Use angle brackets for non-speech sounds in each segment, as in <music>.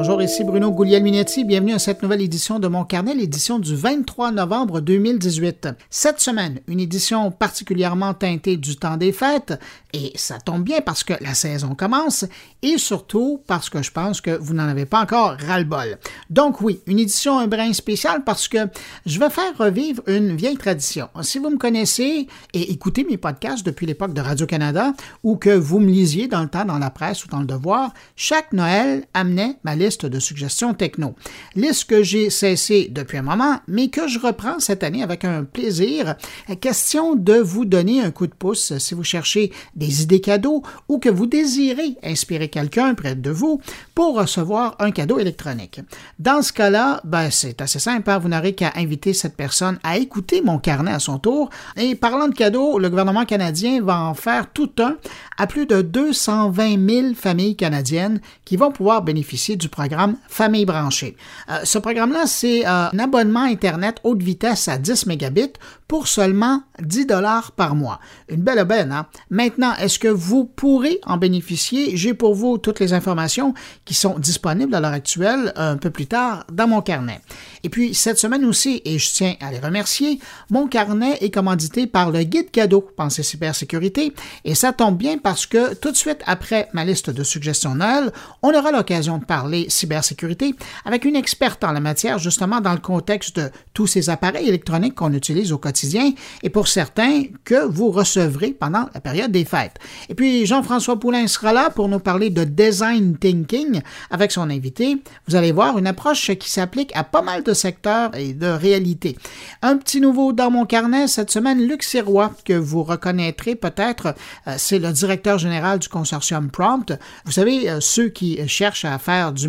Bonjour, ici Bruno Guglielminetti. Bienvenue à cette nouvelle édition de mon carnet, l'édition du 23 novembre 2018. Cette semaine, une édition particulièrement teintée du temps des fêtes, et ça tombe bien parce que la saison commence, et surtout parce que je pense que vous n'en avez pas encore ras-le-bol. Donc oui, une édition un brin spécial parce que je vais faire revivre une vieille tradition. Si vous me connaissez et écoutez mes podcasts depuis l'époque de Radio-Canada, ou que vous me lisiez dans le temps dans la presse ou dans le devoir, chaque Noël amenait ma liste de suggestions techno. Liste que j'ai cessé depuis un moment, mais que je reprends cette année avec un plaisir. Question de vous donner un coup de pouce si vous cherchez des idées cadeaux ou que vous désirez inspirer quelqu'un près de vous pour recevoir un cadeau électronique. Dans ce cas-là, ben, c'est assez simple. Hein. Vous n'aurez qu'à inviter cette personne à écouter mon carnet à son tour. Et parlant de cadeaux, le gouvernement canadien va en faire tout un à plus de 220 000 familles canadiennes qui vont pouvoir bénéficier du programme Famille branchée. Euh, ce programme-là, c'est euh, un abonnement Internet haute vitesse à 10 mégabits pour seulement 10 dollars par mois. Une belle aubaine, hein? Maintenant, est-ce que vous pourrez en bénéficier? J'ai pour vous toutes les informations qui sont disponibles à l'heure actuelle un peu plus tard dans mon carnet. Et puis, cette semaine aussi, et je tiens à les remercier, mon carnet est commandité par le guide cadeau Pensée cybersécurité, et ça tombe bien parce que tout de suite après ma liste de suggestions Noël, on aura l'occasion de parler cybersécurité avec une experte en la matière, justement dans le contexte de tous ces appareils électroniques qu'on utilise au quotidien et pour certains que vous recevrez pendant la période des fêtes. Et puis Jean-François Poulain sera là pour nous parler de design thinking avec son invité. Vous allez voir une approche qui s'applique à pas mal de secteurs et de réalités. Un petit nouveau dans mon carnet cette semaine, Luc Sirois, que vous reconnaîtrez peut-être, euh, c'est le directeur général du consortium Prompt. Vous savez, euh, ceux qui cherchent à faire du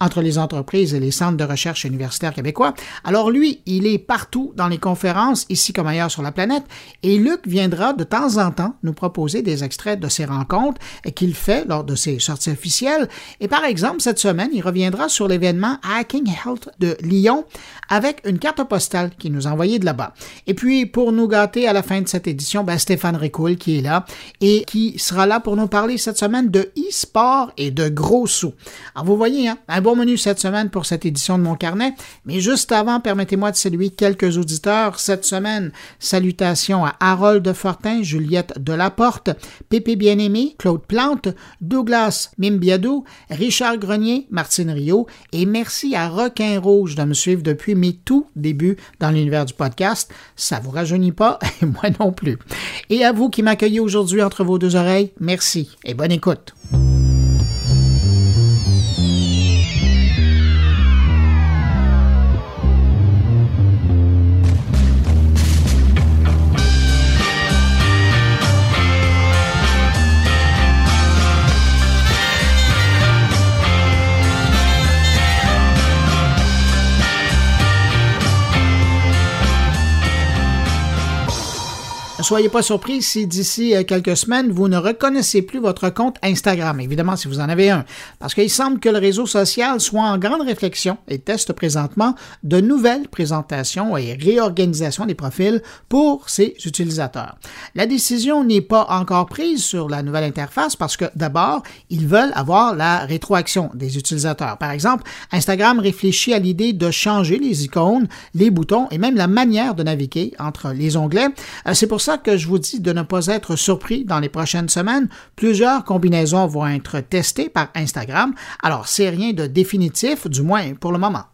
entre les entreprises et les centres de recherche universitaires québécois. Alors lui, il est partout dans les conférences, ici comme ailleurs sur la planète, et Luc viendra de temps en temps nous proposer des extraits de ses rencontres qu'il fait lors de ses sorties officielles. Et par exemple, cette semaine, il reviendra sur l'événement Hacking Health de Lyon avec une carte postale qu'il nous a envoyée de là-bas. Et puis, pour nous gâter à la fin de cette édition, ben, Stéphane Ricoul qui est là et qui sera là pour nous parler cette semaine de e-sport et de gros sous. Alors, vous voyez, hein, un bon menu cette semaine pour cette édition de mon carnet. Mais juste avant, permettez-moi de saluer quelques auditeurs cette semaine. Salutations à Harold Fortin, Juliette Delaporte, Pépé Bien-Aimé, Claude Plante, Douglas Mimbiadou, Richard Grenier, Martine Rio et merci à Requin Rouge de me suivre depuis mes tout débuts dans l'univers du podcast. Ça vous rajeunit pas? <laughs> Et moi non plus. Et à vous qui m'accueillez aujourd'hui entre vos deux oreilles, merci et bonne écoute. Ne soyez pas surpris si d'ici euh, quelques semaines, vous ne reconnaissez plus votre compte Instagram, évidemment si vous en avez un, parce qu'il semble que le réseau social soit en grande réflexion et teste présentement de nouvelles présentations et réorganisations des profils pour ses utilisateurs. La décision n'est pas encore prise sur la nouvelle interface parce que d'abord, ils veulent avoir la rétroaction des utilisateurs. Par exemple, Instagram réfléchit à l'idée de changer les icônes, les boutons et même la manière de naviguer entre les onglets. Euh, c'est pour ça que je vous dis de ne pas être surpris dans les prochaines semaines. Plusieurs combinaisons vont être testées par Instagram. Alors, c'est rien de définitif, du moins pour le moment.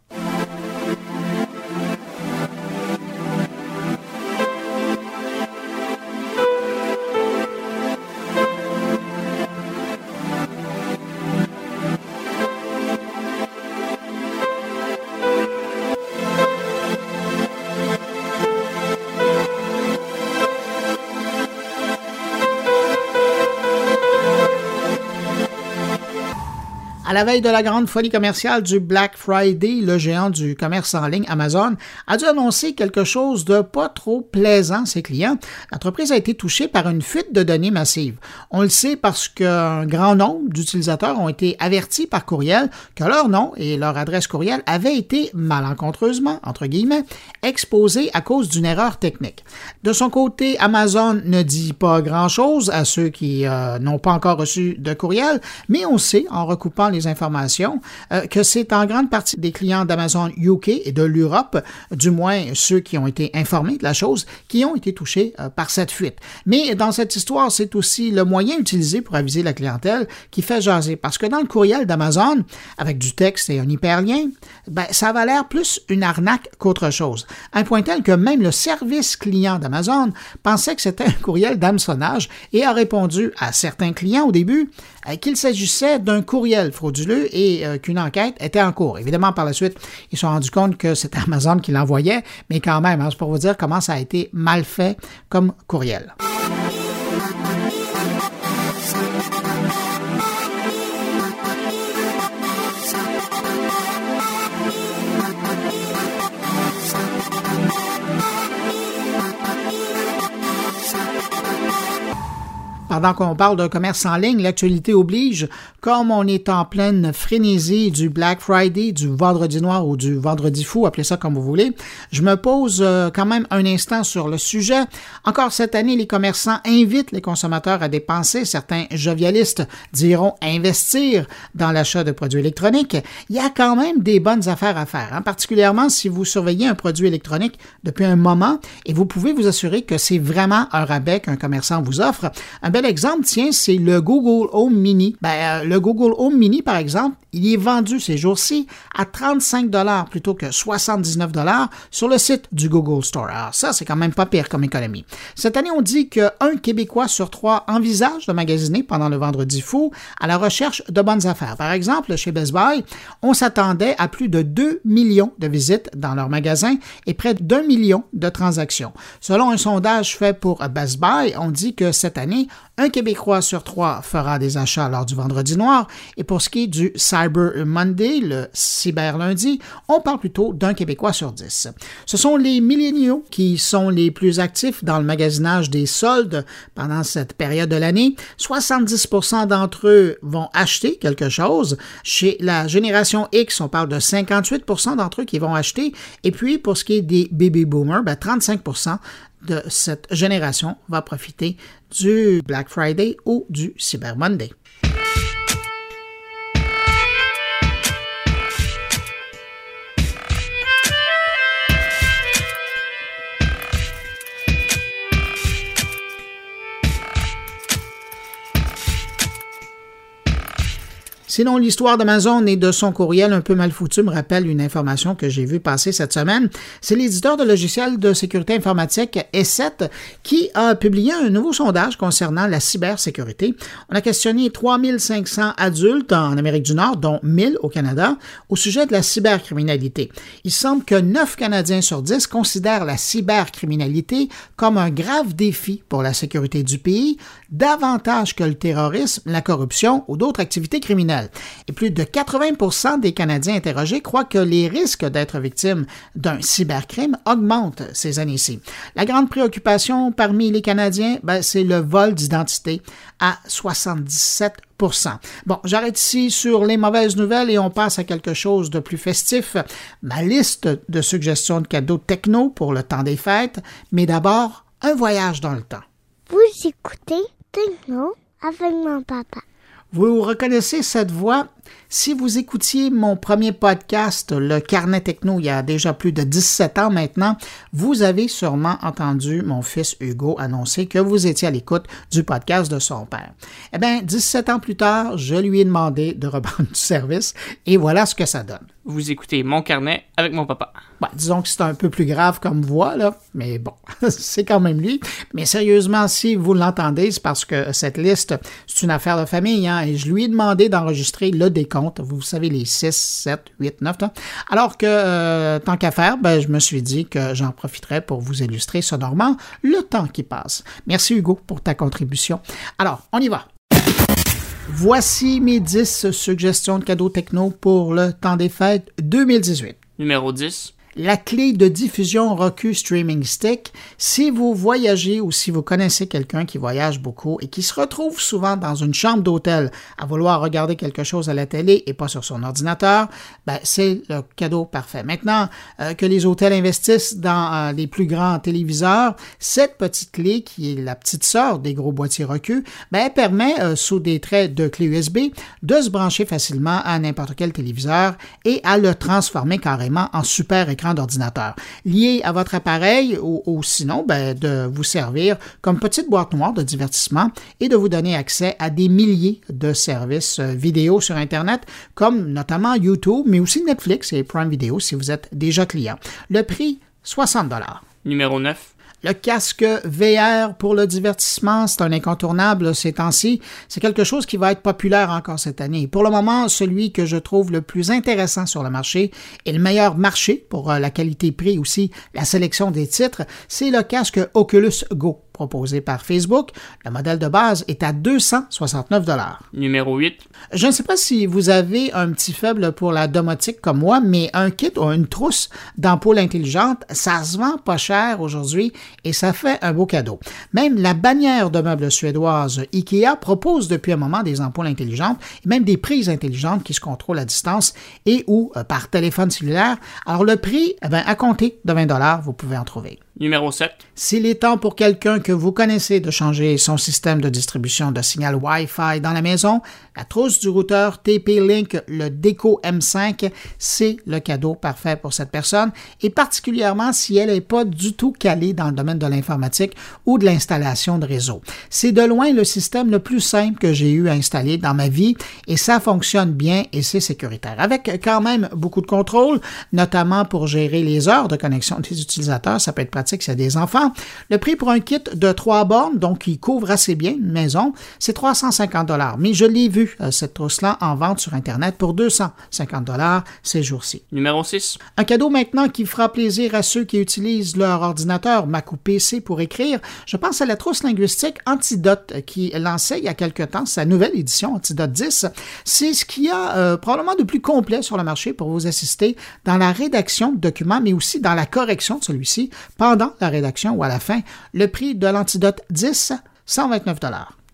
La veille de la grande folie commerciale du Black Friday, le géant du commerce en ligne Amazon a dû annoncer quelque chose de pas trop plaisant à ses clients. L'entreprise a été touchée par une fuite de données massive. On le sait parce qu'un grand nombre d'utilisateurs ont été avertis par courriel que leur nom et leur adresse courriel avaient été malencontreusement, entre guillemets, exposés à cause d'une erreur technique. De son côté, Amazon ne dit pas grand-chose à ceux qui euh, n'ont pas encore reçu de courriel, mais on sait, en recoupant les informations euh, que c'est en grande partie des clients d'Amazon UK et de l'Europe, du moins ceux qui ont été informés de la chose, qui ont été touchés euh, par cette fuite. Mais dans cette histoire, c'est aussi le moyen utilisé pour aviser la clientèle qui fait jaser. Parce que dans le courriel d'Amazon, avec du texte et un hyperlien, ben, ça va l'air plus une arnaque qu'autre chose. un point tel que même le service client d'Amazon pensait que c'était un courriel d'hameçonnage et a répondu à certains clients au début qu'il s'agissait d'un courriel frauduleux et euh, qu'une enquête était en cours. Évidemment, par la suite, ils se sont rendus compte que c'était Amazon qui l'envoyait, mais quand même, hein, c'est pour vous dire comment ça a été mal fait comme courriel. Pendant qu'on parle d'un commerce en ligne, l'actualité oblige, comme on est en pleine frénésie du Black Friday, du vendredi noir ou du vendredi fou, appelez ça comme vous voulez, je me pose euh, quand même un instant sur le sujet. Encore cette année, les commerçants invitent les consommateurs à dépenser. Certains jovialistes diront investir dans l'achat de produits électroniques. Il y a quand même des bonnes affaires à faire, hein, particulièrement si vous surveillez un produit électronique depuis un moment et vous pouvez vous assurer que c'est vraiment un rabais qu'un commerçant vous offre. Bel exemple, tiens, c'est le Google Home Mini. Ben, euh, le Google Home Mini, par exemple, il est vendu ces jours-ci à 35 dollars plutôt que 79 dollars sur le site du Google Store. Alors ça, c'est quand même pas pire comme économie. Cette année, on dit qu'un Québécois sur trois envisage de magasiner pendant le vendredi fou à la recherche de bonnes affaires. Par exemple, chez Best Buy, on s'attendait à plus de 2 millions de visites dans leur magasin et près d'un million de transactions. Selon un sondage fait pour Best Buy, on dit que cette année, un Québécois sur trois fera des achats lors du vendredi noir. Et pour ce qui est du Cyber Monday, le cyber lundi, on parle plutôt d'un Québécois sur dix. Ce sont les milléniaux qui sont les plus actifs dans le magasinage des soldes pendant cette période de l'année. 70% d'entre eux vont acheter quelque chose. Chez la génération X, on parle de 58% d'entre eux qui vont acheter. Et puis, pour ce qui est des baby boomers, ben 35% de cette génération va profiter du Black Friday ou du Cyber Monday. Sinon, l'histoire d'Amazon et de son courriel un peu mal foutu me rappelle une information que j'ai vue passer cette semaine. C'est l'éditeur de logiciels de sécurité informatique E7 qui a publié un nouveau sondage concernant la cybersécurité. On a questionné 3500 adultes en Amérique du Nord, dont 1000 au Canada, au sujet de la cybercriminalité. Il semble que 9 Canadiens sur 10 considèrent la cybercriminalité comme un grave défi pour la sécurité du pays, davantage que le terrorisme, la corruption ou d'autres activités criminelles. Et plus de 80 des Canadiens interrogés croient que les risques d'être victimes d'un cybercrime augmentent ces années-ci. La grande préoccupation parmi les Canadiens, ben, c'est le vol d'identité à 77% Bon, j'arrête ici sur les mauvaises nouvelles et on passe à quelque chose de plus festif. Ma liste de suggestions de cadeaux techno pour le temps des fêtes, mais d'abord, un voyage dans le temps. Vous écoutez Techno avec mon papa. Vous reconnaissez cette voix? Si vous écoutiez mon premier podcast, le Carnet Techno, il y a déjà plus de 17 ans maintenant, vous avez sûrement entendu mon fils Hugo annoncer que vous étiez à l'écoute du podcast de son père. Eh bien, 17 ans plus tard, je lui ai demandé de reprendre <laughs> du service et voilà ce que ça donne. Vous écoutez mon carnet avec mon papa. disons que c'est un peu plus grave comme voix, là, mais bon, <laughs> c'est quand même lui. Mais sérieusement, si vous l'entendez, c'est parce que cette liste, c'est une affaire de famille, hein, et je lui ai demandé d'enregistrer le Vous savez, les 6, 7, 8, 9. Alors que, euh, tant qu'à faire, ben, je me suis dit que j'en profiterais pour vous illustrer sonorement le temps qui passe. Merci Hugo pour ta contribution. Alors, on y va. Voici mes 10 suggestions de cadeaux techno pour le temps des fêtes 2018. Numéro 10. La clé de diffusion Roku Streaming Stick. Si vous voyagez ou si vous connaissez quelqu'un qui voyage beaucoup et qui se retrouve souvent dans une chambre d'hôtel à vouloir regarder quelque chose à la télé et pas sur son ordinateur, ben, c'est le cadeau parfait. Maintenant euh, que les hôtels investissent dans euh, les plus grands téléviseurs, cette petite clé qui est la petite sœur des gros boîtiers Roku, ben, permet euh, sous des traits de clé USB de se brancher facilement à n'importe quel téléviseur et à le transformer carrément en super écran d'ordinateur, lié à votre appareil ou, sinon ben, de vous servir comme petite boîte noire de divertissement et de vous donner accès à des milliers de services euh, vidéo sur Internet, comme notamment YouTube, mais aussi Netflix et Prime Video si vous êtes déjà client. Le prix, 60 Numéro 9. Le casque VR pour le divertissement, c'est un incontournable ces temps-ci. C'est quelque chose qui va être populaire encore cette année. Pour le moment, celui que je trouve le plus intéressant sur le marché et le meilleur marché pour euh, la qualité-prix aussi, la sélection des titres, c'est le casque Oculus Go proposé par Facebook. Le modèle de base est à 269 Numéro 8. Je ne sais pas si vous avez un petit faible pour la domotique comme moi, mais un kit ou une trousse d'ampoules intelligentes, ça se vend pas cher aujourd'hui et ça fait un beau cadeau. Même la bannière de meubles suédoise IKEA propose depuis un moment des ampoules intelligentes et même des prises intelligentes qui se contrôlent à distance et ou euh, par téléphone cellulaire. Alors le prix, eh bien, à compter de 20 vous pouvez en trouver. Numéro 7. S'il est temps pour quelqu'un que vous connaissez de changer son système de distribution de signal Wi-Fi dans la maison, la trousse du routeur TP-Link, le Deco M5, c'est le cadeau parfait pour cette personne, et particulièrement si elle n'est pas du tout calée dans le domaine de l'informatique ou de l'installation de réseau. C'est de loin le système le plus simple que j'ai eu à installer dans ma vie, et ça fonctionne bien et c'est sécuritaire, avec quand même beaucoup de contrôle, notamment pour gérer les heures de connexion des utilisateurs, ça peut être pratique c'est des enfants. Le prix pour un kit de trois bornes, donc qui couvre assez bien une maison, c'est 350 dollars. Mais je l'ai vu, euh, cette trousse-là, en vente sur Internet pour 250 dollars ces jours-ci. Numéro 6. Un cadeau maintenant qui fera plaisir à ceux qui utilisent leur ordinateur, Mac ou PC pour écrire. Je pense à la trousse linguistique Antidote qui lançait il y a quelque temps sa nouvelle édition Antidote 10. C'est ce qu'il y a euh, probablement de plus complet sur le marché pour vous assister dans la rédaction de documents, mais aussi dans la correction de celui-ci pendant la rédaction ou à la fin, le prix de l'antidote 10, 129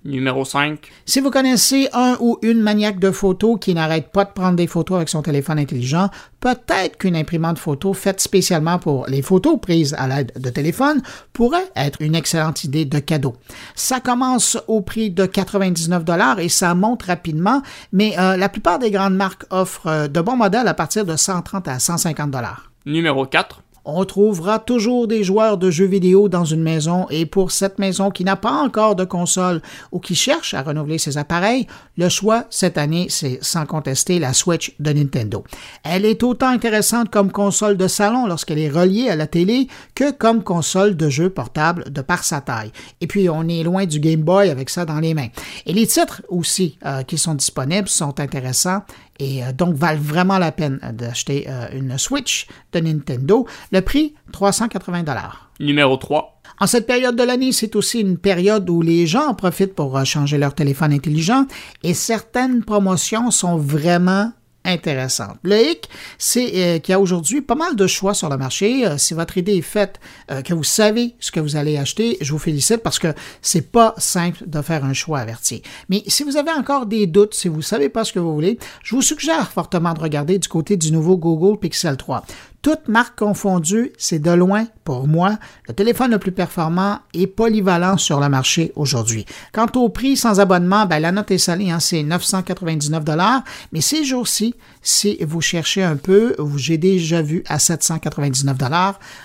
Numéro 5. Si vous connaissez un ou une maniaque de photos qui n'arrête pas de prendre des photos avec son téléphone intelligent, peut-être qu'une imprimante photo faite spécialement pour les photos prises à l'aide de téléphone pourrait être une excellente idée de cadeau. Ça commence au prix de 99 dollars et ça monte rapidement, mais euh, la plupart des grandes marques offrent euh, de bons modèles à partir de 130 à 150 dollars. Numéro 4. On trouvera toujours des joueurs de jeux vidéo dans une maison et pour cette maison qui n'a pas encore de console ou qui cherche à renouveler ses appareils, le choix cette année, c'est sans contester la Switch de Nintendo. Elle est autant intéressante comme console de salon lorsqu'elle est reliée à la télé que comme console de jeu portable de par sa taille. Et puis on est loin du Game Boy avec ça dans les mains. Et les titres aussi euh, qui sont disponibles sont intéressants et euh, donc valent vraiment la peine d'acheter euh, une Switch de Nintendo. Le prix, 380 dollars. Numéro 3. En cette période de l'année, c'est aussi une période où les gens en profitent pour euh, changer leur téléphone intelligent et certaines promotions sont vraiment intéressante. Le hic, c'est euh, qu'il y a aujourd'hui pas mal de choix sur le marché. Euh, si votre idée est faite, euh, que vous savez ce que vous allez acheter, je vous félicite parce que c'est pas simple de faire un choix averti. Mais si vous avez encore des doutes, si vous savez pas ce que vous voulez, je vous suggère fortement de regarder du côté du nouveau Google Pixel 3. Toutes marques confondues, c'est de loin, pour moi, le téléphone le plus performant et polyvalent sur le marché aujourd'hui. Quant au prix sans abonnement, ben, la note est salée, hein, c'est 999 mais ces jours-ci, si vous cherchez un peu, j'ai déjà vu à 799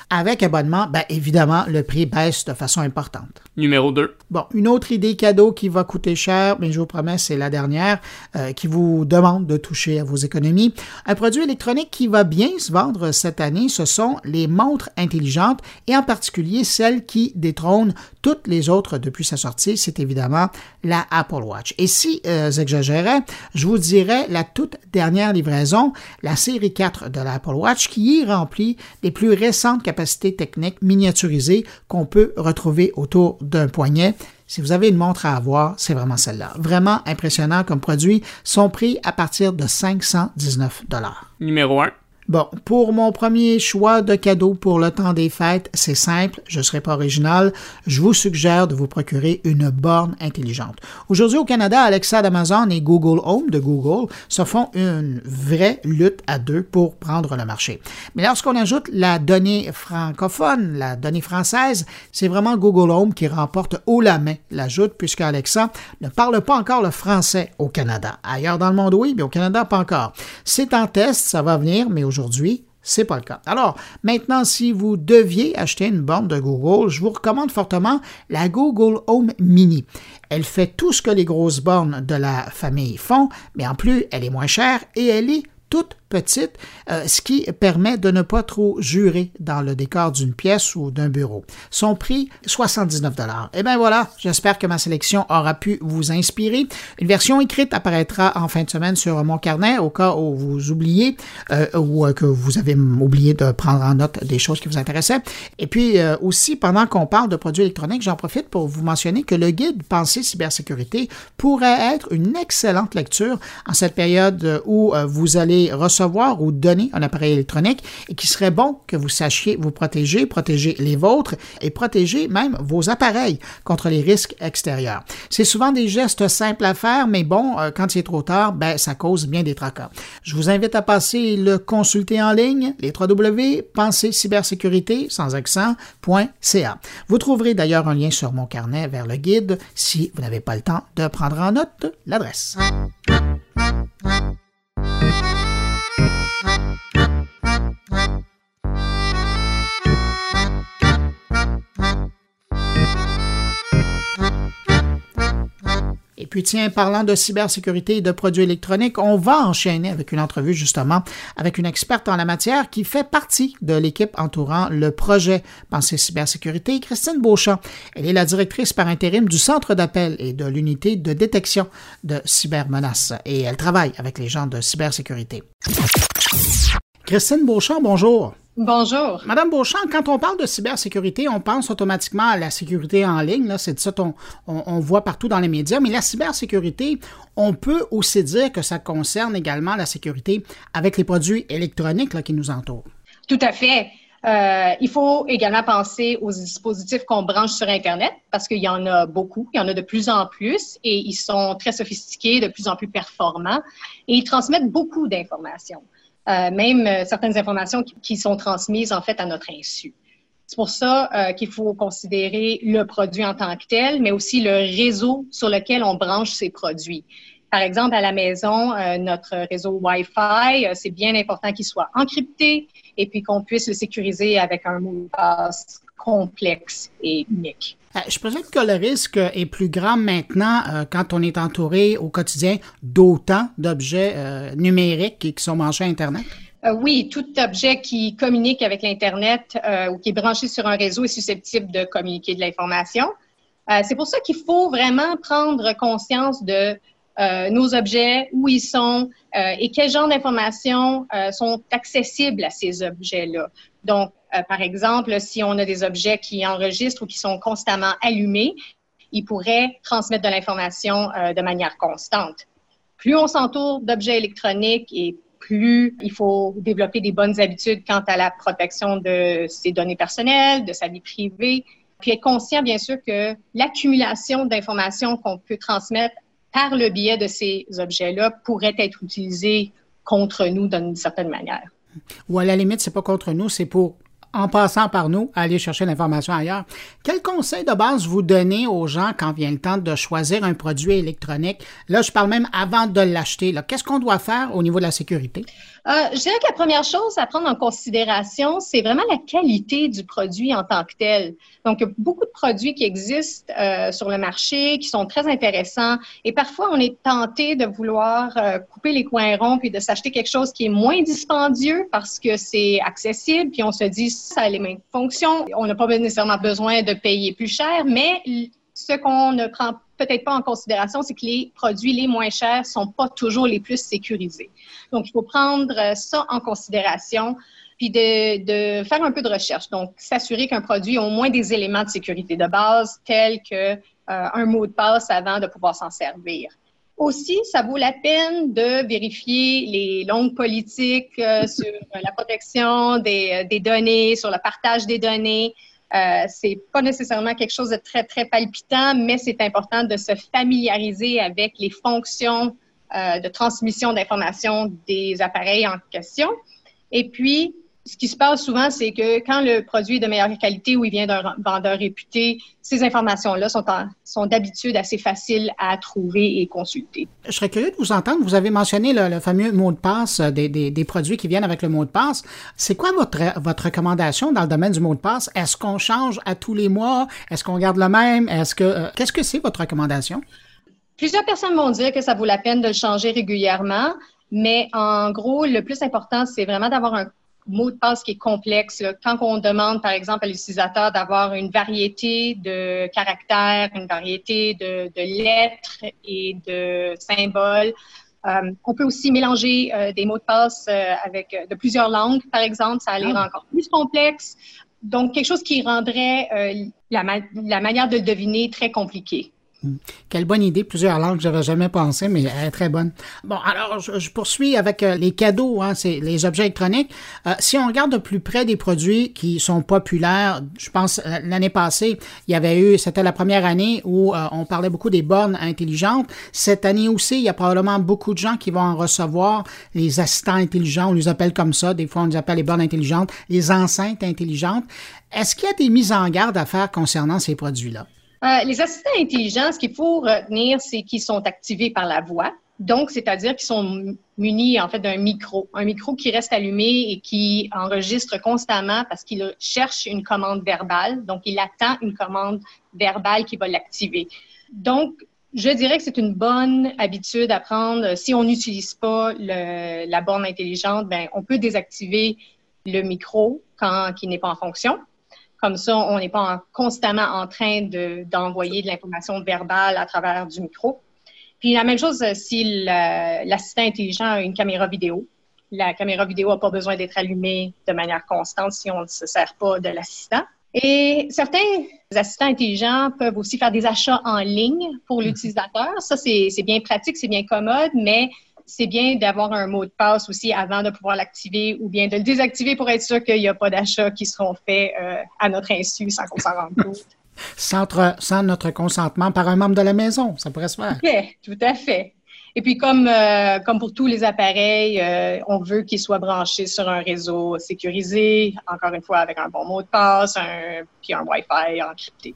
Avec abonnement, ben, évidemment, le prix baisse de façon importante. Numéro 2. Bon, une autre idée cadeau qui va coûter cher, mais je vous promets, c'est la dernière, euh, qui vous demande de toucher à vos économies. Un produit électronique qui va bien se vendre cette année, ce sont les montres intelligentes et en particulier celles qui détrônent toutes les autres depuis sa sortie, c'est évidemment la Apple Watch. Et si euh, j'exagérais, je vous dirais la toute dernière livraison raison, la série 4 de l'Apple Watch qui y remplit les plus récentes capacités techniques miniaturisées qu'on peut retrouver autour d'un poignet. Si vous avez une montre à avoir, c'est vraiment celle-là. Vraiment impressionnant comme produit. Son prix à partir de 519 Numéro 1. Bon, pour mon premier choix de cadeau pour le temps des fêtes, c'est simple, je ne serai pas original, je vous suggère de vous procurer une borne intelligente. Aujourd'hui au Canada, Alexa d'Amazon et Google Home de Google se font une vraie lutte à deux pour prendre le marché. Mais lorsqu'on ajoute la donnée francophone, la donnée française, c'est vraiment Google Home qui remporte haut la main l'ajoute puisque Alexa ne parle pas encore le français au Canada. Ailleurs dans le monde, oui, mais au Canada, pas encore. C'est en test, ça va venir, mais aujourd'hui, c'est pas le cas. Alors, maintenant, si vous deviez acheter une borne de Google, je vous recommande fortement la Google Home Mini. Elle fait tout ce que les grosses bornes de la famille font, mais en plus, elle est moins chère et elle est toute petite, euh, ce qui permet de ne pas trop jurer dans le décor d'une pièce ou d'un bureau. Son prix, 79 dollars. Et bien voilà, j'espère que ma sélection aura pu vous inspirer. Une version écrite apparaîtra en fin de semaine sur mon carnet au cas où vous oubliez euh, ou euh, que vous avez oublié de prendre en note des choses qui vous intéressaient. Et puis aussi, pendant qu'on parle de produits électroniques, j'en profite pour vous mentionner que le guide Pensée cybersécurité pourrait être une excellente lecture en cette période où vous allez recevoir ou donner un appareil électronique et qu'il serait bon que vous sachiez vous protéger, protéger les vôtres et protéger même vos appareils contre les risques extérieurs. C'est souvent des gestes simples à faire, mais bon, euh, quand il est trop tard, ben, ça cause bien des tracas. Je vous invite à passer le consulter en ligne, les www.pensercybersécurité sans accent.ca. Vous trouverez d'ailleurs un lien sur mon carnet vers le guide si vous n'avez pas le temps de prendre en note l'adresse. Et puis tiens, parlant de cybersécurité et de produits électroniques, on va enchaîner avec une entrevue justement avec une experte en la matière qui fait partie de l'équipe entourant le projet Pensée cybersécurité, Christine Beauchamp. Elle est la directrice par intérim du centre d'appel et de l'unité de détection de cybermenaces et elle travaille avec les gens de cybersécurité. Christine Beauchamp, bonjour. Bonjour. Madame Beauchamp, quand on parle de cybersécurité, on pense automatiquement à la sécurité en ligne. C'est ça qu'on on, voit partout dans les médias. Mais la cybersécurité, on peut aussi dire que ça concerne également la sécurité avec les produits électroniques qui nous entourent. Tout à fait. Euh, il faut également penser aux dispositifs qu'on branche sur Internet parce qu'il y en a beaucoup, il y en a de plus en plus et ils sont très sophistiqués, de plus en plus performants et ils transmettent beaucoup d'informations. Euh, même euh, certaines informations qui, sont transmises en fait à notre insu. C'est pour ça euh, qu'il faut considérer le produit en tant que tel, mais aussi le réseau sur lequel on branche ces produits. Par exemple, à la maison, notre réseau Wi-Fi, c'est bien important qu'il soit encrypté et puis qu'on puisse le sécuriser avec un mot de passe complexe et unique. Euh, je présume que le risque est plus grand maintenant euh, quand on est entouré au quotidien d'autant d'objets euh, numériques qui sont branchés à Internet? oui, tout objet qui communique avec l'Internet ou qui est branché sur un réseau est susceptible de communiquer de l'information. c'est pour ça qu'il faut vraiment prendre conscience de nos objets, où ils sont et quel genre d'informations sont accessibles à ces objets-là. Donc, euh, par exemple, si on a des objets qui enregistrent ou qui sont constamment allumés, ils pourraient transmettre de l'information euh, de manière constante. Plus on s'entoure d'objets électroniques et plus il faut développer des bonnes habitudes quant à la protection de ses données personnelles, de sa vie privée, puis être conscient, bien sûr, que l'accumulation d'informations qu'on peut transmettre par le biais de ces objets-là pourrait être utilisée contre nous d'une certaine manière. Ou à la limite, c'est pas contre nous, c'est pour en passant par nous, aller chercher l'information ailleurs. Quel conseil de base vous donnez aux gens quand vient le temps de choisir un produit électronique? Là, je parle même avant de l'acheter. Qu'est-ce qu'on doit faire au niveau de la sécurité? Euh, je dirais que la première chose à prendre en considération, c'est vraiment la qualité du produit en tant que tel. Donc, il y a beaucoup de produits qui existent euh, sur le marché, qui sont très intéressants. Et parfois, on est tenté de vouloir euh, couper les coins ronds puis de s'acheter quelque chose qui est moins dispendieux parce que c'est accessible. Puis on se dit, ça a les mêmes fonctions. On n'a pas nécessairement besoin de payer plus cher, mais ce qu'on ne prend peut-être pas en considération, c'est que les produits les moins chers sont pas toujours les plus sécurisés. Donc, il faut prendre ça en considération puis de, faire un peu de recherche. Donc, s'assurer qu'un produit a au moins des éléments de sécurité de base, tels que euh, un mot de passe avant de pouvoir s'en servir. Aussi, ça vaut la peine de vérifier les longues politiques euh, sur la protection des, données, sur le partage des données. Euh, c'est pas nécessairement quelque chose de très, très palpitant, mais c'est important de se familiariser avec les fonctions euh, de transmission d'informations des appareils en question. Et puis, ce qui se passe souvent, c'est que quand le produit est de meilleure qualité ou il vient d'un vendeur réputé, ces informations-là sont, sont d'habitude assez faciles à trouver et consulter. Je serais curieux de vous entendre. Vous avez mentionné le, fameux mot de passe euh, des, des, des, produits qui viennent avec le mot de passe. C'est quoi votre, votre recommandation dans le domaine du mot de passe? Est-ce qu'on change à tous les mois? Est-ce qu'on garde le même? Est-ce que, euh, qu'est-ce que c'est votre recommandation? Plusieurs personnes vont dire que ça vaut la peine de le changer régulièrement. Mais en gros, le plus important, c'est vraiment d'avoir un mot de passe qui est complexe. Quand on demande, par exemple, à l'utilisateur d'avoir une variété de caractères, une variété de, lettres et de symboles, euh, on peut aussi mélanger euh, des mots de passe euh, avec de plusieurs langues, par exemple, ça allait ah. encore plus complexe. Donc, quelque chose qui rendrait la, la manière de le deviner très compliquée. Quelle bonne idée, plusieurs langues, j'avais jamais pensé, mais elle est très bonne. Bon, alors je, poursuis avec euh, les cadeaux, hein, c'est les objets électroniques. Euh, si on regarde de plus près des produits qui sont populaires, je pense euh, l'année passée, il y avait eu, c'était la première année où on parlait beaucoup des bornes intelligentes. Cette année aussi, il y a probablement beaucoup de gens qui vont en recevoir les assistants intelligents, on les appelle comme ça, des fois on les appelle les bornes intelligentes, les enceintes intelligentes. Est-ce qu'il y a des mises en garde à faire concernant ces produits-là? Euh, les assistants intelligents, ce qu'il faut retenir, c'est qu'ils sont activés par la voix. Donc, c'est-à-dire qu'ils sont munis en fait d'un micro, un micro qui reste allumé et qui enregistre constamment parce qu'il cherche une commande verbale. Donc, il attend une commande verbale qui va l'activer. Donc, je dirais que c'est une bonne habitude à prendre. Si on n'utilise pas la borne intelligente, ben, on peut désactiver le micro quand il n'est pas en fonction. Comme ça, on n'est pas constamment en train d'envoyer de, l'information verbale à travers du micro. Puis la même chose euh, si l'assistant intelligent a une caméra vidéo. La caméra vidéo n'a pas besoin d'être allumée de manière constante si on ne se sert pas de l'assistant. Et certains assistants intelligents peuvent aussi faire des achats en ligne pour l'utilisateur. Ça, c'est bien pratique, c'est bien commode, mais c'est bien d'avoir un mot de passe aussi avant de pouvoir l'activer ou bien de le désactiver pour être sûr qu'il n'y a pas d'achats qui seront faits euh, à notre insu sans qu'on s'en rende compte. <laughs> Sans, notre consentement par un membre de la maison, ça pourrait se faire. Oui, tout à fait. Et puis, comme, euh, comme pour tous les appareils, euh, on veut qu'ils soient branchés sur un réseau sécurisé, encore une fois avec un bon mot de passe, un, puis un Wi-Fi encrypté.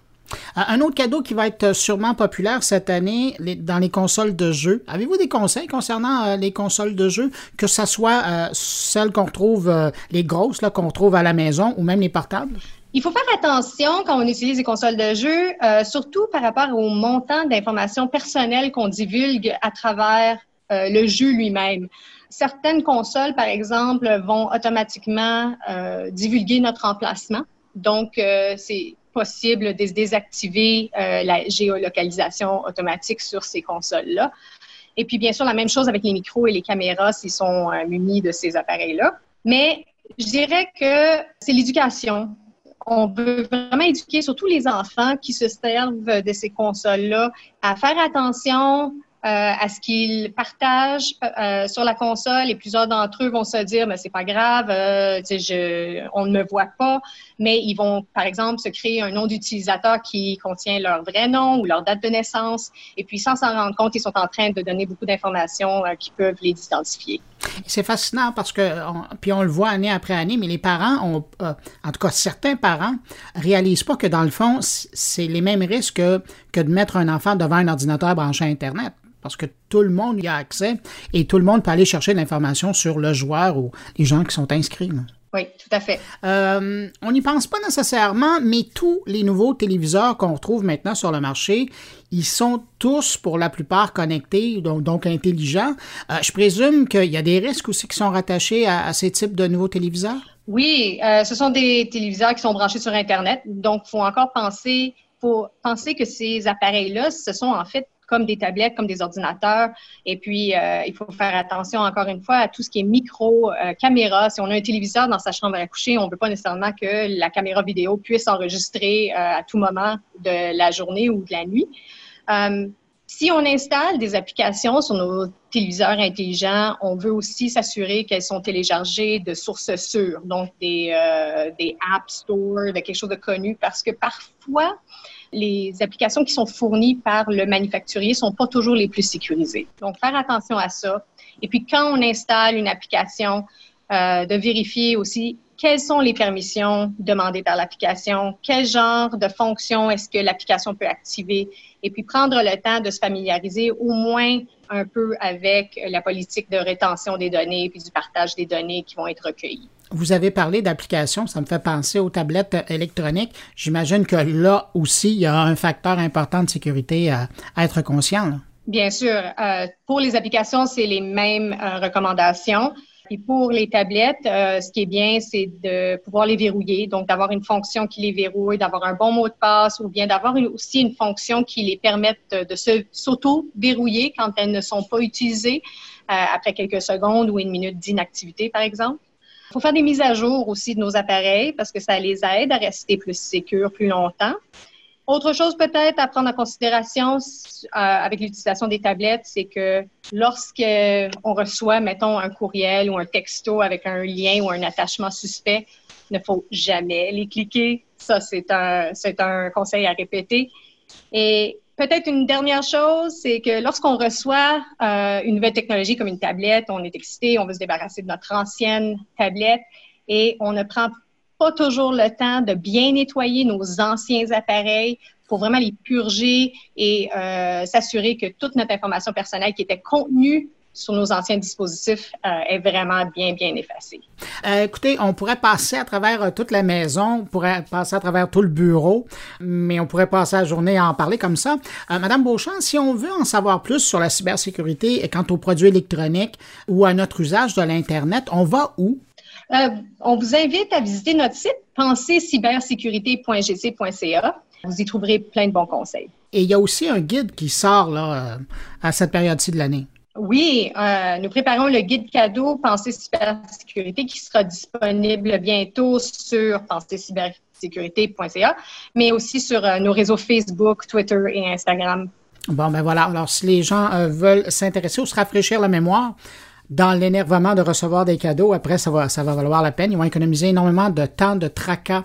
Un autre cadeau qui va être sûrement populaire cette année dans les consoles de jeux. Avez-vous des conseils concernant euh, les consoles de jeux, que ce soit euh, celles qu'on retrouve, euh, les grosses qu'on retrouve à la maison ou même les portables? Il faut faire attention quand on utilise les consoles de jeux, surtout par rapport au montant d'informations personnelles qu'on divulgue à travers le jeu lui-même. Certaines consoles, par exemple, vont automatiquement divulguer notre emplacement. Donc, c'est possible de désactiver euh, la géolocalisation automatique sur ces consoles-là. Et puis, bien sûr, la même chose avec les micros et les caméras s'ils sont euh, munis de ces appareils-là. Mais je dirais que c'est l'éducation. On veut vraiment éduquer surtout les enfants qui se servent de ces consoles-là à faire attention euh, à ce qu'ils partagent sur la console et plusieurs d'entre eux vont se dire mais c'est pas grave, on ne me voit pas, mais ils vont par exemple se créer un nom d'utilisateur qui contient leur vrai nom ou leur date de naissance et puis sans s'en rendre compte, ils sont en train de donner beaucoup d'informations qui peuvent les identifier. C'est fascinant parce que, puis on le voit année après année, mais les parents ont, en tout cas certains parents, réalisent pas que dans le fond, c'est les mêmes risques que, que de mettre un enfant devant un ordinateur branché à Internet parce que tout le monde y a accès et tout le monde peut aller chercher l'information sur le joueur ou les gens qui sont inscrits. Oui, tout à fait. Euh, on n'y pense pas nécessairement, mais tous les nouveaux téléviseurs qu'on retrouve maintenant sur le marché, ils sont tous pour la plupart connectés, donc, donc intelligents. Euh, je présume qu'il y a des risques aussi qui sont rattachés à, ces types de nouveaux téléviseurs? Oui, euh, ce sont des téléviseurs qui sont branchés sur Internet, donc il faut encore penser, faut penser que ces appareils-là, ce sont en fait comme des tablettes, comme des ordinateurs. Et puis, euh, il faut faire attention, encore une fois, à tout ce qui est micro, euh, caméra. Si on a un téléviseur dans sa chambre à coucher, on ne veut pas nécessairement que la caméra vidéo puisse enregistrer euh, à tout moment de la journée ou de la nuit. Si on installe des applications sur nos téléviseurs intelligents, on veut aussi s'assurer qu'elles sont téléchargées de sources sûres, donc des, des App Store, de quelque chose de connu, parce que parfois, les applications qui sont fournies par le manufacturier sont pas toujours les plus sécurisées. Donc, faire attention à ça. Et puis, quand on installe une application, euh, de vérifier aussi quelles sont les permissions demandées par l'application, quel genre de fonction est-ce que l'application peut activer, et puis prendre le temps de se familiariser au moins un peu avec la politique de rétention des données puis du partage des données qui vont être recueillies. Vous avez parlé d'applications, ça me fait penser aux tablettes électroniques. J'imagine que là aussi, il y a un facteur important de sécurité à, être conscient. Bien sûr. Euh, pour les applications, c'est les mêmes euh, recommandations. Et pour les tablettes, euh, ce qui est bien, c'est de pouvoir les verrouiller, donc d'avoir une fonction qui les verrouille, d'avoir un bon mot de passe ou bien d'avoir aussi une fonction qui les permette de s'auto-verrouiller quand elles ne sont pas utilisées euh, après quelques secondes ou une minute d'inactivité, par exemple. Faut faire des mises à jour aussi de nos appareils parce que ça les aide à rester plus sécures plus longtemps. Autre chose peut-être à prendre en considération euh, avec l'utilisation des tablettes, c'est que lorsqu'on reçoit, mettons, un courriel ou un texto avec un lien ou un attachement suspect, il ne faut jamais les cliquer. Ça, c'est un, c'est un conseil à répéter. Et peut-être une dernière chose, c'est que lorsqu'on reçoit euh, une nouvelle technologie comme une tablette, on est excité, on veut se débarrasser de notre ancienne tablette et on ne prend pas toujours le temps de bien nettoyer nos anciens appareils pour vraiment les purger et euh, s'assurer que toute notre information personnelle qui était contenue sur nos anciens dispositifs euh, est vraiment bien, bien effacée. Euh, écoutez, on pourrait passer à travers toute la maison, on pourrait passer à travers tout le bureau, mais on pourrait passer la journée à en parler comme ça. Madame Beauchamp, si on veut en savoir plus sur la cybersécurité et quant aux produits électroniques ou à notre usage de l'Internet, on va où? Euh, on vous invite à visiter notre site pensercybersécurité.gc.ca. Vous y trouverez plein de bons conseils. Et il y a aussi un guide qui sort là, euh, à cette période-ci de l'année. Oui, euh, nous préparons le guide cadeau Pensée cybersécurité qui sera disponible bientôt sur pensercybersécurité.ca, mais aussi sur nos réseaux Facebook, Twitter et Instagram. Bon, ben voilà. Alors, si les gens veulent s'intéresser ou se rafraîchir la mémoire, dans l'énervement de recevoir des cadeaux, après, ça va, ça va valoir la peine. Ils vont économiser énormément de temps, de tracas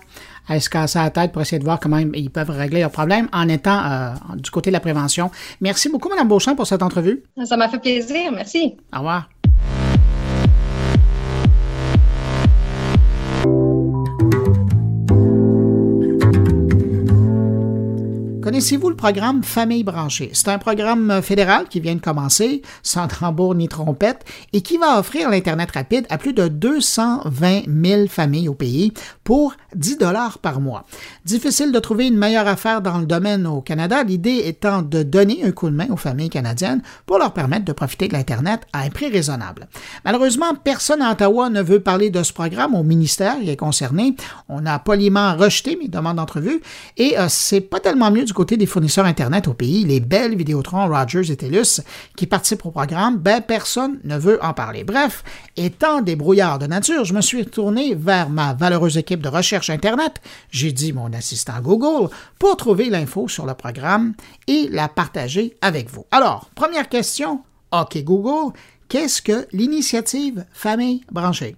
à se casser la tête pour essayer de voir comment ils peuvent régler leurs problèmes en étant euh, du côté de la prévention. Merci beaucoup, Mme Beauchamp, pour cette entrevue. Ça m'a fait plaisir. Merci. Au revoir. Connaissez-vous le programme Famille branchée? C'est un programme fédéral qui vient de commencer, sans tambour ni trompette, et qui va offrir l'Internet rapide à plus de 220 000 familles au pays pour 10 dollars par mois. Difficile de trouver une meilleure affaire dans le domaine au Canada, l'idée étant de donner un coup de main aux familles canadiennes pour leur permettre de profiter de l'Internet à un prix raisonnable. Malheureusement, personne à Ottawa ne veut parler de ce programme au ministère qui est concerné. On a poliment rejeté mes demandes d'entrevue et euh, c'est pas tellement mieux du côté des fournisseurs Internet au pays, les belles Vidéotron, Rogers et TELUS qui participent au programme, ben personne ne veut en parler. Bref, étant des brouillards de nature, je me suis tourné vers ma valeureuse équipe de recherche Internet. J'ai dit mon assistant Google pour trouver l'info sur le programme et la partager avec vous. Alors, première question. OK Google, qu'est-ce que l'initiative Famille branchée?